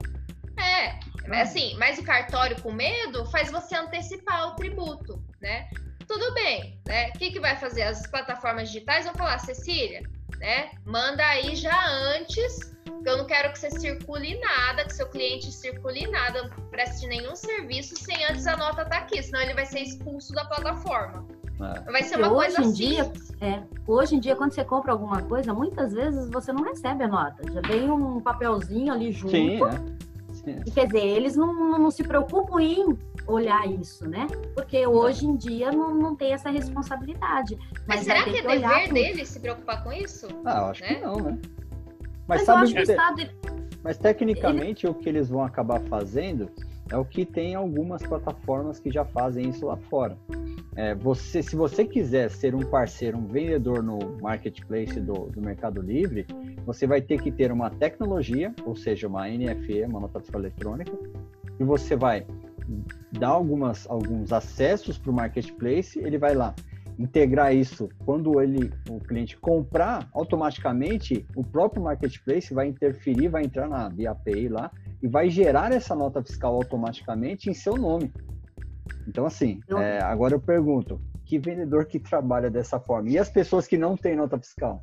[SPEAKER 2] É, assim, mas o cartório com medo faz você antecipar o tributo, né? Tudo bem, né? O que, que vai fazer? As plataformas digitais vão falar, Cecília, né? Manda aí já antes, porque eu não quero que você circule nada, que seu cliente circule nada, não preste nenhum serviço sem antes a nota estar tá aqui, senão ele vai ser expulso da plataforma. É. Vai ser uma
[SPEAKER 3] hoje
[SPEAKER 2] coisa
[SPEAKER 3] em assim. dia, é, hoje em dia, quando você compra alguma coisa, muitas vezes você não recebe a nota. Já vem um papelzinho ali junto. Sim, é e, quer dizer, eles não, não se preocupam em olhar isso, né? Porque hoje em dia não, não tem essa responsabilidade.
[SPEAKER 2] Mas, mas será que é dever deles se preocupar com isso?
[SPEAKER 1] Ah, eu acho né? que não, né? Mas, mas sabe que, que Estado... Mas tecnicamente Ele... o que eles vão acabar fazendo é o que tem algumas plataformas que já fazem isso lá fora. É, você, se você quiser ser um parceiro, um vendedor no marketplace do, do, Mercado Livre, você vai ter que ter uma tecnologia, ou seja, uma NFE, uma nota eletrônica, e você vai dar algumas, alguns acessos para o marketplace, ele vai lá integrar isso quando ele o cliente comprar automaticamente o próprio marketplace vai interferir vai entrar na API lá e vai gerar essa nota fiscal automaticamente em seu nome então, assim, é, agora eu pergunto, que vendedor que trabalha dessa forma? E as pessoas que não têm nota fiscal?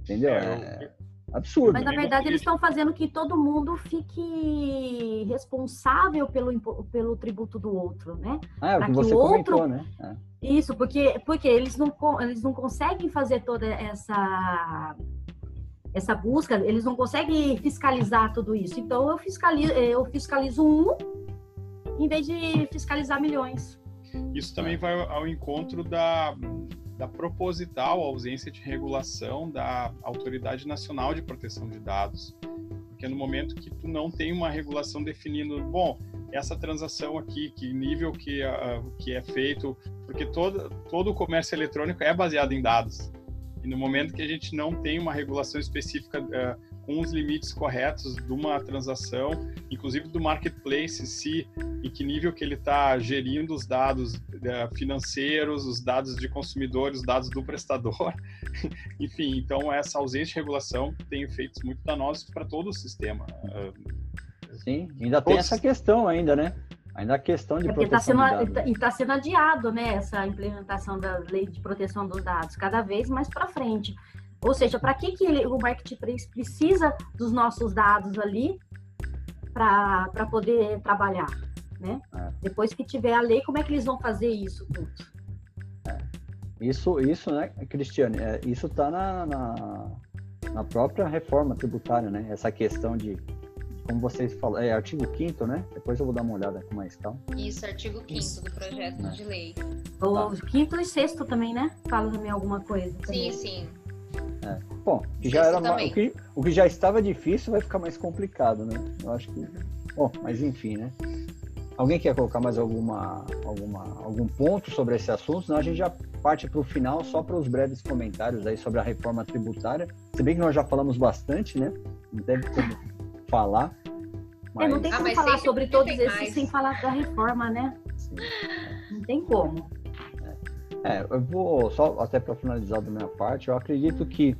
[SPEAKER 1] Entendeu? É, é absurdo.
[SPEAKER 3] Mas, na verdade, eles estão fazendo que todo mundo fique responsável pelo, pelo tributo do outro, né?
[SPEAKER 1] Ah, é o que você outro... comentou, né? É.
[SPEAKER 3] Isso, porque, porque eles, não, eles não conseguem fazer toda essa essa busca, eles não conseguem fiscalizar tudo isso. Então eu fiscalizo, eu fiscalizo um em vez de fiscalizar milhões.
[SPEAKER 4] Isso também vai ao encontro da, da proposital ausência de regulação da Autoridade Nacional de Proteção de Dados. Porque no momento que tu não tem uma regulação definindo, bom, essa transação aqui, que nível que, uh, que é feito, porque todo, todo o comércio eletrônico é baseado em dados. E no momento que a gente não tem uma regulação específica uh, com os limites corretos de uma transação, inclusive do marketplace, se em que nível que ele está gerindo os dados uh, financeiros, os dados de consumidores, os dados do prestador, enfim, então essa ausência de regulação tem efeitos muito danosos para todo o sistema. Uh,
[SPEAKER 1] Sim, ainda tem essa questão ainda, né? Ainda a questão de é
[SPEAKER 3] proteção tá sendo, dados. Né? E está sendo adiado, né, essa implementação da lei de proteção dos dados, cada vez mais para frente. Ou seja, para que, que o marketplace precisa dos nossos dados ali para poder trabalhar, né? É. Depois que tiver a lei, como é que eles vão fazer isso tudo?
[SPEAKER 1] É. Isso, isso, né, Cristiane, é, isso está na, na, na própria reforma tributária, né? Essa questão de como vocês falaram, é artigo 5 né? Depois eu vou dar uma olhada com mais calma.
[SPEAKER 2] Isso, artigo 5 do projeto de lei.
[SPEAKER 3] O tá. quinto e sexto também, né? Fala também alguma coisa.
[SPEAKER 2] Também. Sim, sim.
[SPEAKER 1] É. Bom, que já era o, que, o que já estava difícil vai ficar mais complicado, né? Eu acho que. Bom, mas enfim, né? Alguém quer colocar mais alguma, alguma, algum ponto sobre esse assunto? Senão a gente já parte para o final, só para os breves comentários aí sobre a reforma tributária. Se bem que nós já falamos bastante, né? Não deve ter falar.
[SPEAKER 3] Mas... É, não tem como ah, falar sobre todos esses mais. sem falar da reforma, né? Sim. Não tem como.
[SPEAKER 1] É, eu vou só até para finalizar da minha parte, eu acredito que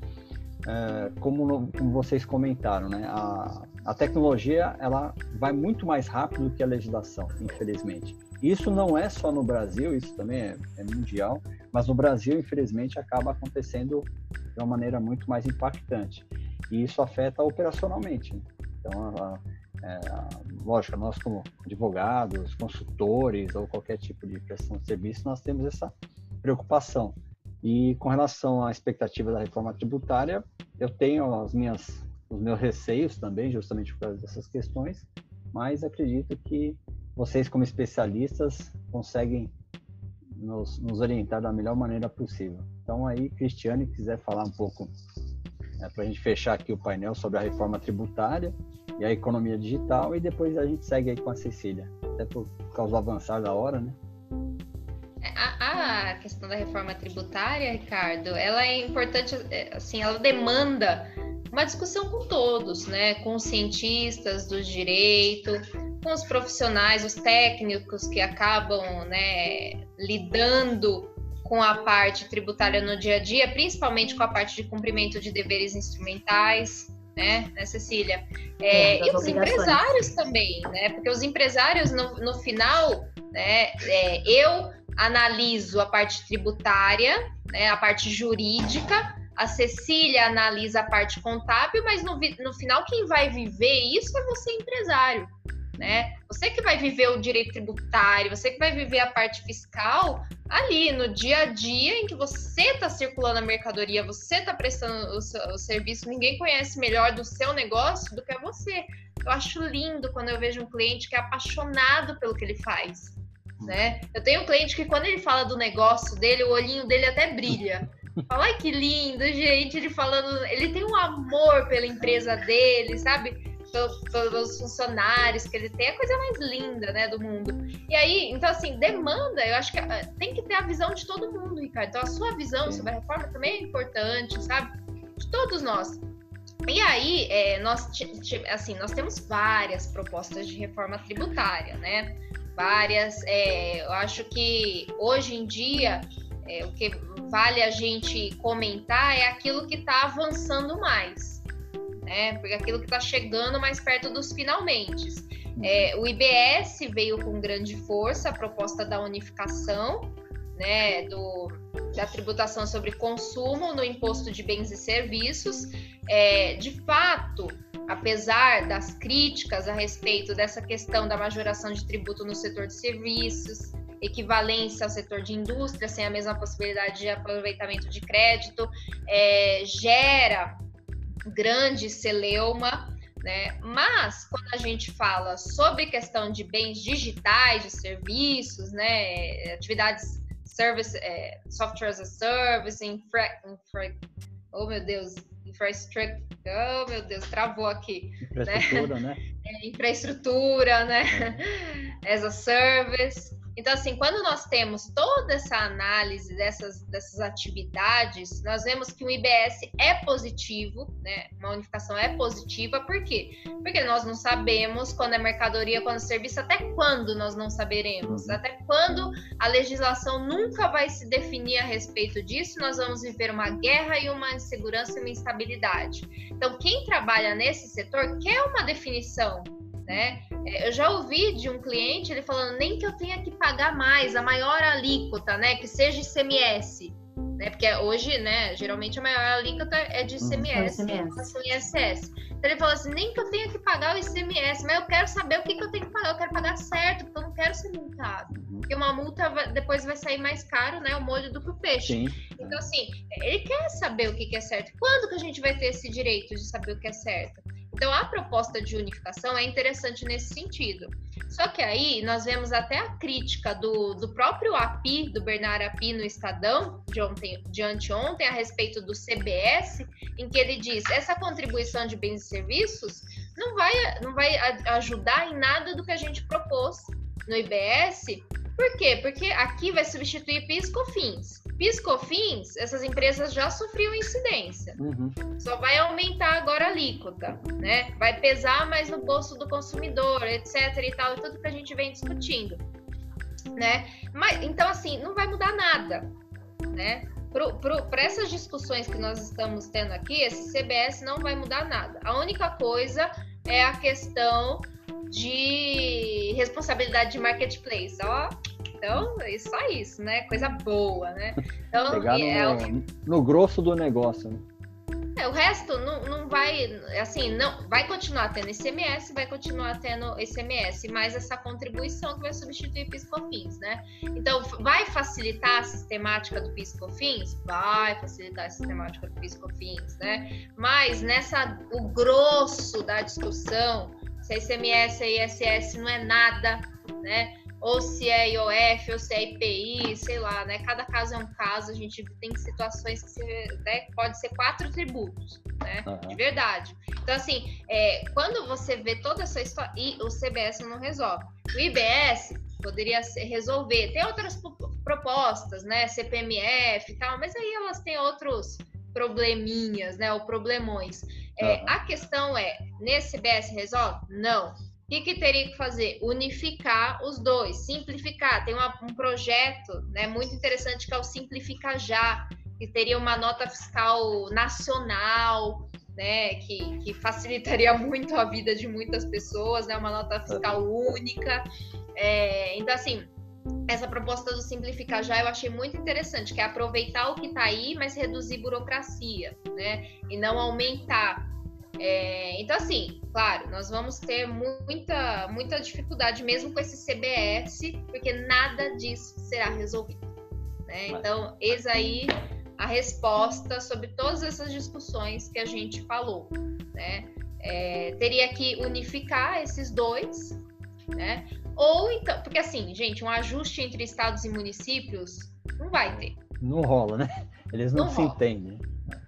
[SPEAKER 1] é, como, como, vocês comentaram, né, a, a tecnologia ela vai muito mais rápido do que a legislação, infelizmente. Isso não é só no Brasil, isso também é, é mundial, mas no Brasil, infelizmente, acaba acontecendo de uma maneira muito mais impactante. E isso afeta operacionalmente. Né? Então, a, é, lógico, nós como advogados, consultores ou qualquer tipo de prestação de serviço, nós temos essa preocupação. E com relação à expectativa da reforma tributária, eu tenho as minhas, os meus receios também, justamente por causa dessas questões, mas acredito que vocês, como especialistas, conseguem nos, nos orientar da melhor maneira possível. Então, aí, Cristiane, quiser falar um pouco né, para a gente fechar aqui o painel sobre a reforma tributária e a economia digital, e depois a gente segue aí com a Cecília, até por causa do avançar da hora, né?
[SPEAKER 2] É, a, a questão da reforma tributária, Ricardo, ela é importante, é, assim, ela demanda uma discussão com todos, né? Com os cientistas do direito, com os profissionais, os técnicos que acabam, né, lidando com a parte tributária no dia a dia, principalmente com a parte de cumprimento de deveres instrumentais, né, né Cecília? É, é, e os empresários também, né? Porque os empresários, no, no final, né, é, eu analiso a parte tributária, né, a parte jurídica, a Cecília analisa a parte contábil, mas no, no final quem vai viver isso é você empresário né? Você que vai viver o direito tributário, você que vai viver a parte fiscal ali no dia a dia em que você está circulando a mercadoria, você está prestando o, seu, o serviço, ninguém conhece melhor do seu negócio do que você. Eu acho lindo quando eu vejo um cliente que é apaixonado pelo que ele faz. Né? Eu tenho um cliente que quando ele fala do negócio dele, o olhinho dele até brilha. Fala, ai que lindo, gente, ele falando, ele tem um amor pela empresa dele, sabe? Pelos funcionários que ele tem, a coisa mais linda, né, do mundo. E aí, então assim, demanda, eu acho que eh, tem que ter a visão de todo mundo, Ricardo. Então a sua visão sobre a reforma também é importante, sabe? De todos nós. E aí, é, nós, assim, nós temos várias propostas de reforma tributária, né? Várias. É, eu acho que hoje em dia é, o que vale a gente comentar é aquilo que está avançando mais né? Porque aquilo que está chegando mais perto dos finalmente. É, o IBS veio com grande força a proposta da unificação, né, do, da tributação sobre consumo no imposto de bens e serviços. É, de fato, apesar das críticas a respeito dessa questão da majoração de tributo no setor de serviços, equivalência ao setor de indústria, sem a mesma possibilidade de aproveitamento de crédito, é, gera grande celeuma, né? Mas quando a gente fala sobre questão de bens digitais, de serviços, né, atividades service, é, software as a service, infra, infra, oh meu Deus, infrastructure, oh meu Deus, travou aqui,
[SPEAKER 1] infraestrutura, né? né?
[SPEAKER 2] é, infraestrutura, né? É. As a service. Então, assim, quando nós temos toda essa análise dessas, dessas atividades, nós vemos que o IBS é positivo, né? Uma unificação é positiva, por quê? Porque nós não sabemos quando é mercadoria, quando é serviço, até quando nós não saberemos, uhum. até quando a legislação nunca vai se definir a respeito disso, nós vamos viver uma guerra e uma insegurança e uma instabilidade. Então, quem trabalha nesse setor quer uma definição né? É, eu já ouvi de um cliente ele falando nem que eu tenha que pagar mais, a maior alíquota, né? Que seja ICMS. Né? Porque hoje, né, geralmente a maior alíquota é de ICMS, uhum, ICMS. ISS. Então ele falou assim, nem que eu tenha que pagar o ICMS, mas eu quero saber o que, que eu tenho que pagar, eu quero pagar certo, porque eu não quero ser multado. Uhum. Porque uma multa depois vai sair mais caro, né, o molho do que o peixe. Sim. Então, assim, ele quer saber o que, que é certo. Quando que a gente vai ter esse direito de saber o que é certo? Então, a proposta de unificação é interessante nesse sentido. Só que aí nós vemos até a crítica do, do próprio API, do Bernard API no Estadão, de, ontem, de anteontem, a respeito do CBS, em que ele diz essa contribuição de bens e serviços não vai, não vai ajudar em nada do que a gente propôs no IBS. Por quê? Porque aqui vai substituir PIS COFINS. PIS/COFINS, essas empresas já sofriam incidência. Uhum. Só vai aumentar agora a alíquota, né? Vai pesar mais no bolso do consumidor, etc e tal, tudo que a gente vem discutindo, né? Mas então assim, não vai mudar nada, né? Para essas discussões que nós estamos tendo aqui, esse CBS não vai mudar nada. A única coisa é a questão de responsabilidade de marketplace. Ó, então, é só isso, né? Coisa boa, né? Então,
[SPEAKER 1] Pegar no, é, no grosso do negócio, né?
[SPEAKER 2] É, o resto não, não vai, assim, não vai continuar tendo ICMS, vai continuar tendo ICMS, mas essa contribuição que vai substituir PIS/COFINS, né? Então, vai facilitar a sistemática do PIS/COFINS? Vai facilitar a sistemática do PIS/COFINS, né? Mas nessa, o grosso da discussão, se a ICMS e ISS não é nada, né? Ou se é IOF, ou se é IPI, sei lá, né? Cada caso é um caso, a gente tem situações que se, né, pode ser quatro tributos, né? Uhum. De verdade. Então, assim, é, quando você vê toda essa história, e o CBS não resolve. O IBS poderia resolver. Tem outras propostas, né? CPMF e tal, mas aí elas têm outros probleminhas, né? Ou problemões. É, uhum. A questão é, nesse CBS resolve? Não que, que teria que fazer? Unificar os dois, simplificar. Tem uma, um projeto né, muito interessante que é o Simplifica Já, que teria uma nota fiscal nacional, né, que, que facilitaria muito a vida de muitas pessoas, né, uma nota fiscal única. É, então, assim, essa proposta do Simplificar Já eu achei muito interessante, que é aproveitar o que está aí, mas reduzir burocracia, né, e não aumentar. É, então, assim, claro, nós vamos ter muita, muita dificuldade mesmo com esse CBS, porque nada disso será resolvido. Né? Então, eis aí a resposta sobre todas essas discussões que a gente falou. Né? É, teria que unificar esses dois, né? Ou então, porque assim, gente, um ajuste entre estados e municípios não vai ter.
[SPEAKER 1] Não rola, né? Eles não, não se rola. entendem.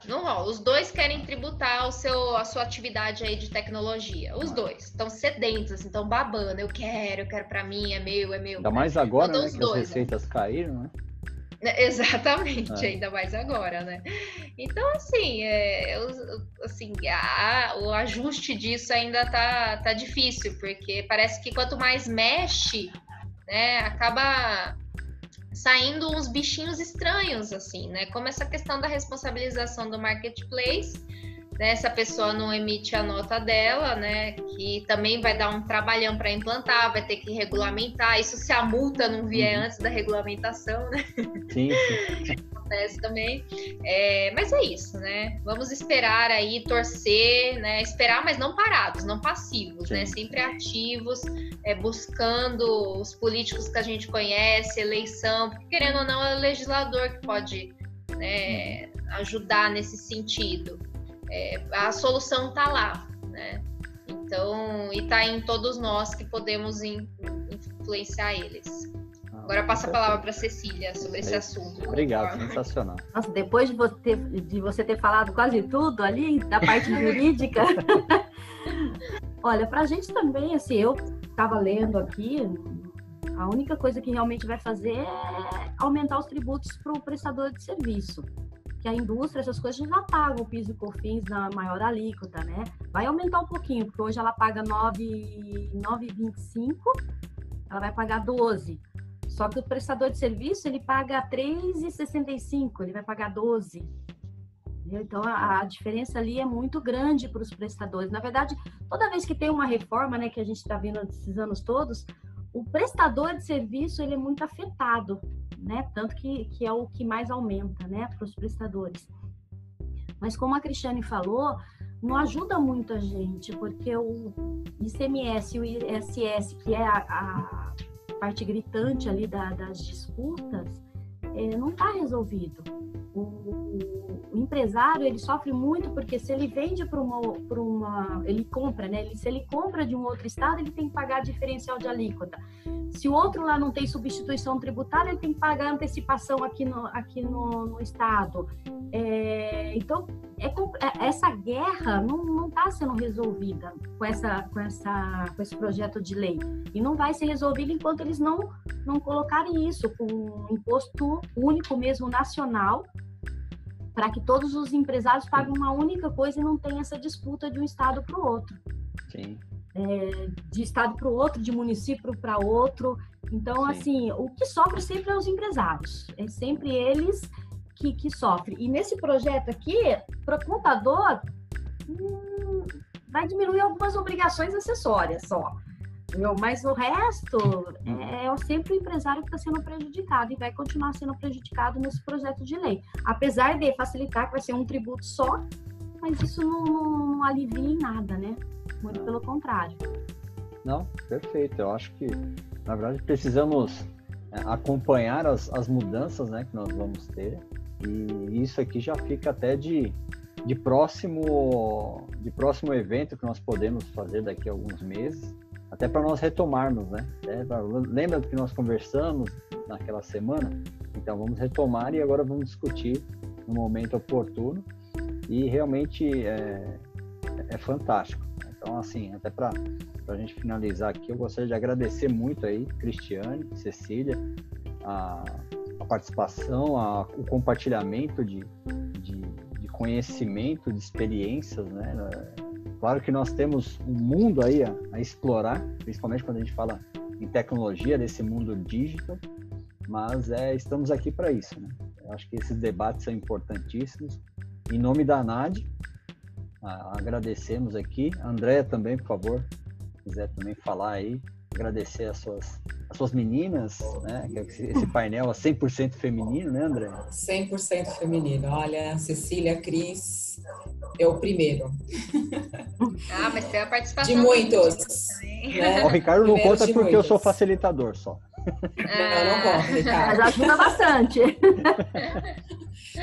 [SPEAKER 2] Não rola. Os dois querem tributar o seu, a sua atividade aí de tecnologia. Os dois. Estão sedentos, assim, estão babando. Eu quero, eu quero para mim, é meu, é meu.
[SPEAKER 1] Ainda mais agora, então, né, que dois, as né? receitas né? caíram, né?
[SPEAKER 2] Exatamente, é. ainda mais agora, né? Então, assim, é, eu, assim a, o ajuste disso ainda tá, tá difícil, porque parece que quanto mais mexe, né, acaba saindo uns bichinhos estranhos, assim, né? Como essa questão da responsabilização do marketplace, né? Essa pessoa não emite a nota dela, né? Que também vai dar um trabalhão para implantar, vai ter que regulamentar. Isso se a multa não vier uhum. antes da regulamentação, né? Sim. sim. Acontece também. É, mas é isso, né? Vamos esperar aí, torcer, né? Esperar, mas não parados, não passivos, né? sim. né? Sempre ativos, é, buscando os políticos que a gente conhece, eleição, porque querendo ou não é o legislador que pode né, ajudar nesse sentido é, a solução está lá, né? Então, e está em todos nós que podemos in, influenciar eles. Agora passa a palavra para Cecília sobre esse assunto.
[SPEAKER 1] Obrigado, sensacional.
[SPEAKER 3] Nossa, depois de você, ter, de você ter falado quase tudo ali, da parte jurídica, Olha, para a gente também, assim, eu estava lendo aqui, a única coisa que realmente vai fazer é aumentar os tributos para o prestador de serviço. Que a indústria, essas coisas já pagam o piso e cofins na maior alíquota, né? Vai aumentar um pouquinho, porque hoje ela paga 9,25, ela vai pagar 12. Só que o prestador de serviço, ele paga 3,65, ele vai pagar 12. Então, a, diferença ali é muito grande para os prestadores. Na verdade, toda vez que tem uma reforma, né, que a gente está vendo esses anos todos, o prestador de serviço ele é muito afetado, né? Tanto que, que é o que mais aumenta, né, para os prestadores. Mas como a Cristiane falou, não ajuda muito a gente, porque o ICMS e o ISS, que é a, a parte gritante ali da, das disputas, é, não está resolvido. O, o, empresário ele sofre muito porque se ele vende para uma, uma, ele compra, né? Ele, se ele compra de um outro estado, ele tem que pagar diferencial de alíquota. Se o outro lá não tem substituição tributária, ele tem que pagar antecipação aqui no, aqui no, no estado. É, então, é, é essa guerra não está sendo resolvida com, essa, com, essa, com esse projeto de lei. E não vai ser resolvida enquanto eles não, não colocarem isso com um imposto único mesmo nacional, para que todos os empresários paguem uma única coisa e não tenha essa disputa de um estado para o outro.
[SPEAKER 1] Sim.
[SPEAKER 3] É, de estado para o outro, de município para outro. Então, Sim. assim, o que sofre sempre é os empresários. É sempre eles que, que sofrem. E nesse projeto aqui, para o contador, hum, vai diminuir algumas obrigações acessórias só. Mas o resto uhum. é sempre o empresário que está sendo prejudicado e vai continuar sendo prejudicado nesse projeto de lei. Apesar de facilitar, que vai ser um tributo só, mas isso não, não alivia em nada, né? Muito pelo contrário.
[SPEAKER 1] Não, perfeito. Eu acho que, na verdade, precisamos é, acompanhar as, as mudanças né, que nós vamos ter. E isso aqui já fica até de, de próximo de próximo evento que nós podemos fazer daqui a alguns meses até para nós retomarmos, né? É, lembra que nós conversamos naquela semana? Então vamos retomar e agora vamos discutir no momento oportuno e realmente é, é fantástico. Então assim, até para a gente finalizar aqui, eu gostaria de agradecer muito aí, Cristiane, Cecília, a, a participação, a, o compartilhamento de, de, de conhecimento, de experiências, né? Claro que nós temos um mundo aí a, a explorar, principalmente quando a gente fala em tecnologia, desse mundo digital, mas é, estamos aqui para isso. Né? Eu acho que esses debates são importantíssimos. Em nome da NAD, agradecemos aqui. André também, por favor, se quiser também falar aí, agradecer as suas, as suas meninas, né? É esse painel é 100% feminino, né, André?
[SPEAKER 5] 100% feminino. Olha, Cecília, Cris, é o primeiro.
[SPEAKER 2] Ah, mas tem a participação.
[SPEAKER 5] De muitos.
[SPEAKER 1] Né? O Ricardo não conta porque muitos. eu sou facilitador só.
[SPEAKER 5] Ah. Não, não conta, Ricardo.
[SPEAKER 3] Mas ajuda bastante.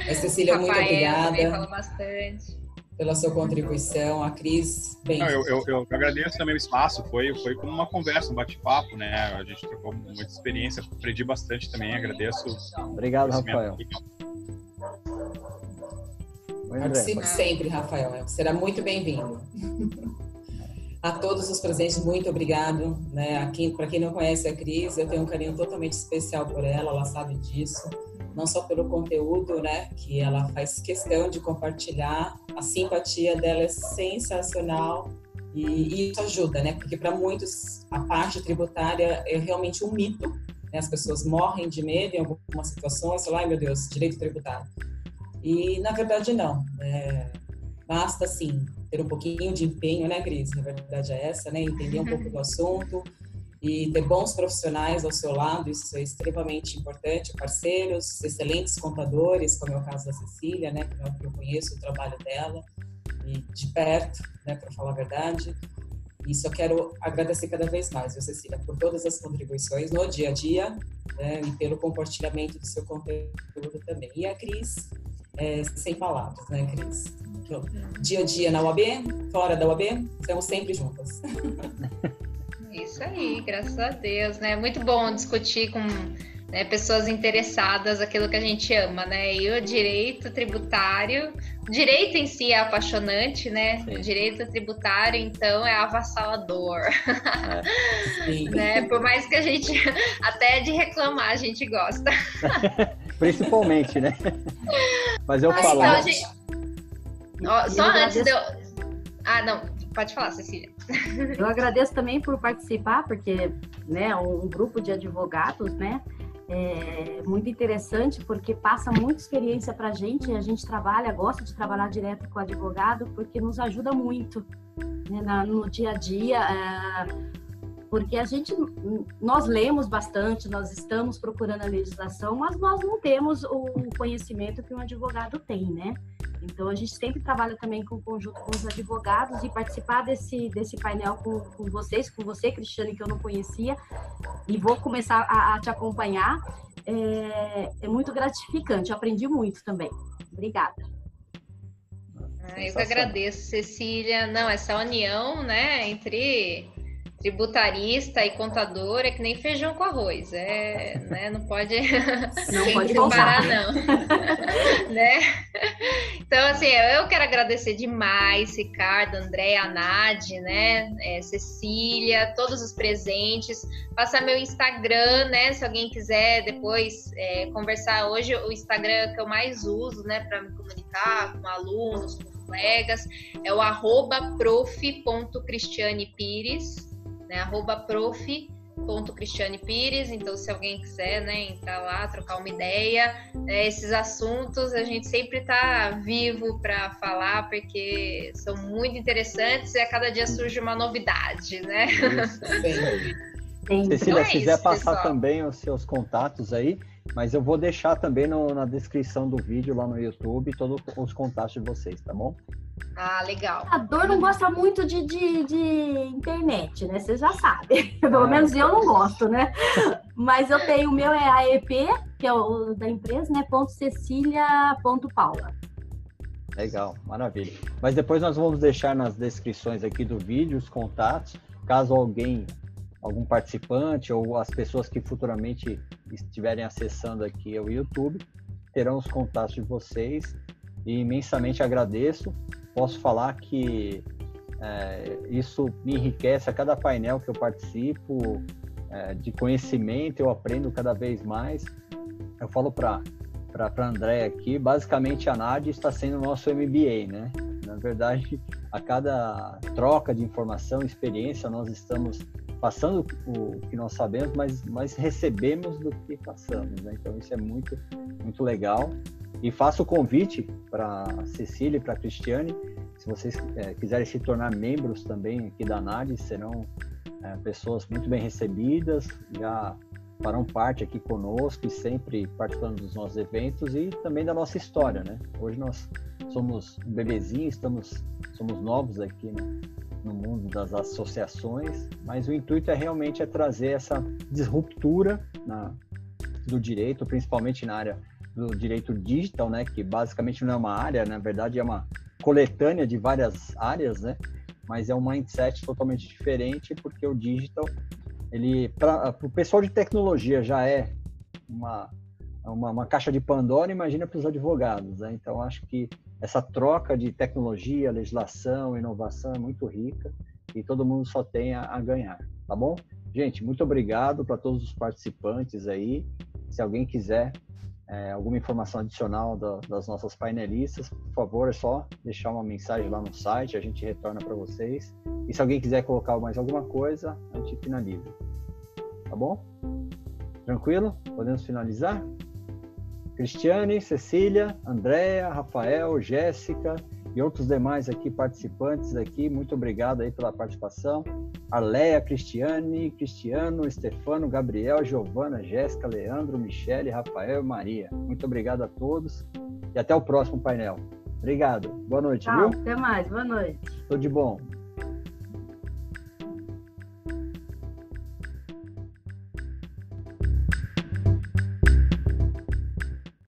[SPEAKER 5] A Cecília, Rafael, muito obrigada.
[SPEAKER 2] Fala bastante
[SPEAKER 5] pela sua contribuição. A Cris, bem.
[SPEAKER 4] Não, eu, eu, eu, agradeço também o espaço. Foi, foi como uma conversa, um bate-papo, né? A gente trocou muita experiência, aprendi bastante também. Agradeço.
[SPEAKER 1] Obrigado, Rafael.
[SPEAKER 5] Participe sempre, Rafael. Será muito bem-vindo. A todos os presentes, muito obrigado. Né? Para quem não conhece a Cris, eu tenho um carinho totalmente especial por ela, ela sabe disso não só pelo conteúdo, né, que ela faz questão de compartilhar, a simpatia dela é sensacional e, e isso ajuda, né, porque para muitos a parte tributária é realmente um mito, né, as pessoas morrem de medo em algumas situações, falam, ai meu Deus, direito tributário. E na verdade não, é, basta sim ter um pouquinho de empenho, né, Cris? Na verdade é essa, né, entender um pouco do assunto, e ter bons profissionais ao seu lado, isso é extremamente importante, parceiros, excelentes contadores, como é o caso da Cecília, né, que eu conheço o trabalho dela e de perto, né, para falar a verdade. E só quero agradecer cada vez mais, viu, Cecília, por todas as contribuições no dia a dia né, e pelo compartilhamento do seu conteúdo também. E a Cris, é, sem palavras, né, Cris? Dia a dia na UAB, fora da UAB, estamos sempre juntas.
[SPEAKER 2] Isso aí, graças a Deus, né? Muito bom discutir com né, pessoas interessadas naquilo que a gente ama, né? E o direito tributário, direito em si é apaixonante, né? Sim. O direito tributário, então, é avassalador. É. né? Por mais que a gente, até de reclamar, a gente gosta.
[SPEAKER 1] Principalmente, né? Mas eu falo. Então,
[SPEAKER 2] gente... só antes de eu. Ah, não, pode falar, Cecília.
[SPEAKER 3] Eu agradeço também por participar, porque né, um grupo de advogados, né? é muito interessante porque passa muita experiência para a gente. A gente trabalha, gosta de trabalhar direto com o advogado porque nos ajuda muito né, no dia a dia. É, porque a gente, nós lemos bastante, nós estamos procurando a legislação, mas nós não temos o conhecimento que um advogado tem, né? Então, a gente sempre trabalha também com conjunto com os advogados e participar desse, desse painel com, com vocês, com você, Cristiane, que eu não conhecia, e vou começar a, a te acompanhar. É, é, muito gratificante, eu aprendi muito também. Obrigada.
[SPEAKER 2] Ah, eu que agradeço, Cecília. Não, essa união, né, entre tributarista e contador é que nem feijão com arroz, é, né? Não pode,
[SPEAKER 3] não pode comparar, não.
[SPEAKER 2] né? Então, assim, eu quero agradecer demais, Ricardo, André, Anade, né? É, Cecília, todos os presentes. Passar meu Instagram, né? Se alguém quiser depois é, conversar hoje, o Instagram que eu mais uso, né, para me comunicar com alunos, com colegas, é o arroba prof.cristianepires né? Arroba prof. Cristiane Pires, então se alguém quiser né, entrar lá, trocar uma ideia, né, esses assuntos a gente sempre está vivo para falar, porque são muito interessantes e a cada dia surge uma novidade, né?
[SPEAKER 1] Cecília, então é se quiser passar pessoal. também os seus contatos aí, mas eu vou deixar também no, na descrição do vídeo lá no YouTube todos os contatos de vocês, tá bom?
[SPEAKER 2] Ah, legal.
[SPEAKER 3] A dor não gosta muito de, de, de internet, né? Você já sabe. Pelo ah, menos eu não gosto, né? Mas eu tenho, o meu é AEP, que é o da empresa, né? Ponto Cecília, ponto Paula.
[SPEAKER 1] Legal, maravilha. Mas depois nós vamos deixar nas descrições aqui do vídeo os contatos, caso alguém, algum participante ou as pessoas que futuramente estiverem acessando aqui o YouTube, terão os contatos de vocês e imensamente agradeço posso falar que é, isso me enriquece a cada painel que eu participo, é, de conhecimento, eu aprendo cada vez mais. Eu falo para para André aqui, basicamente a NAD está sendo o nosso MBA, né? Na verdade, a cada troca de informação, experiência, nós estamos passando o que nós sabemos, mas, mas recebemos do que passamos, né? Então isso é muito, muito legal. E faço o convite para Cecília e para Cristiane, se vocês é, quiserem se tornar membros também aqui da ANAD, serão é, pessoas muito bem recebidas, já farão parte aqui conosco e sempre participando dos nossos eventos e também da nossa história, né? Hoje nós somos um bebezinho, estamos, somos novos aqui né? No mundo das associações, mas o intuito é realmente é trazer essa disruptura na, do direito, principalmente na área do direito digital, né, que basicamente não é uma área, na verdade é uma coletânea de várias áreas, né, mas é um mindset totalmente diferente porque o digital, ele para o pessoal de tecnologia já é uma, uma, uma caixa de Pandora, imagina para os advogados, né? Então acho que essa troca de tecnologia, legislação, inovação é muito rica e todo mundo só tem a, a ganhar, tá bom? Gente, muito obrigado para todos os participantes aí. Se alguém quiser é, alguma informação adicional da, das nossas painelistas, por favor, é só deixar uma mensagem lá no site, a gente retorna para vocês. E se alguém quiser colocar mais alguma coisa, a gente finaliza. Tá bom? Tranquilo? Podemos finalizar? Cristiane, Cecília, Andréa, Rafael, Jéssica, e outros demais aqui participantes aqui. Muito obrigado aí pela participação. Arleia, Cristiane, Cristiano, Stefano, Gabriel, Giovana, Jéssica, Leandro, Michele, Rafael e Maria. Muito obrigado a todos e até o próximo painel. Obrigado. Boa noite,
[SPEAKER 3] Tchau, viu? Até mais. Boa noite.
[SPEAKER 1] Tudo de bom.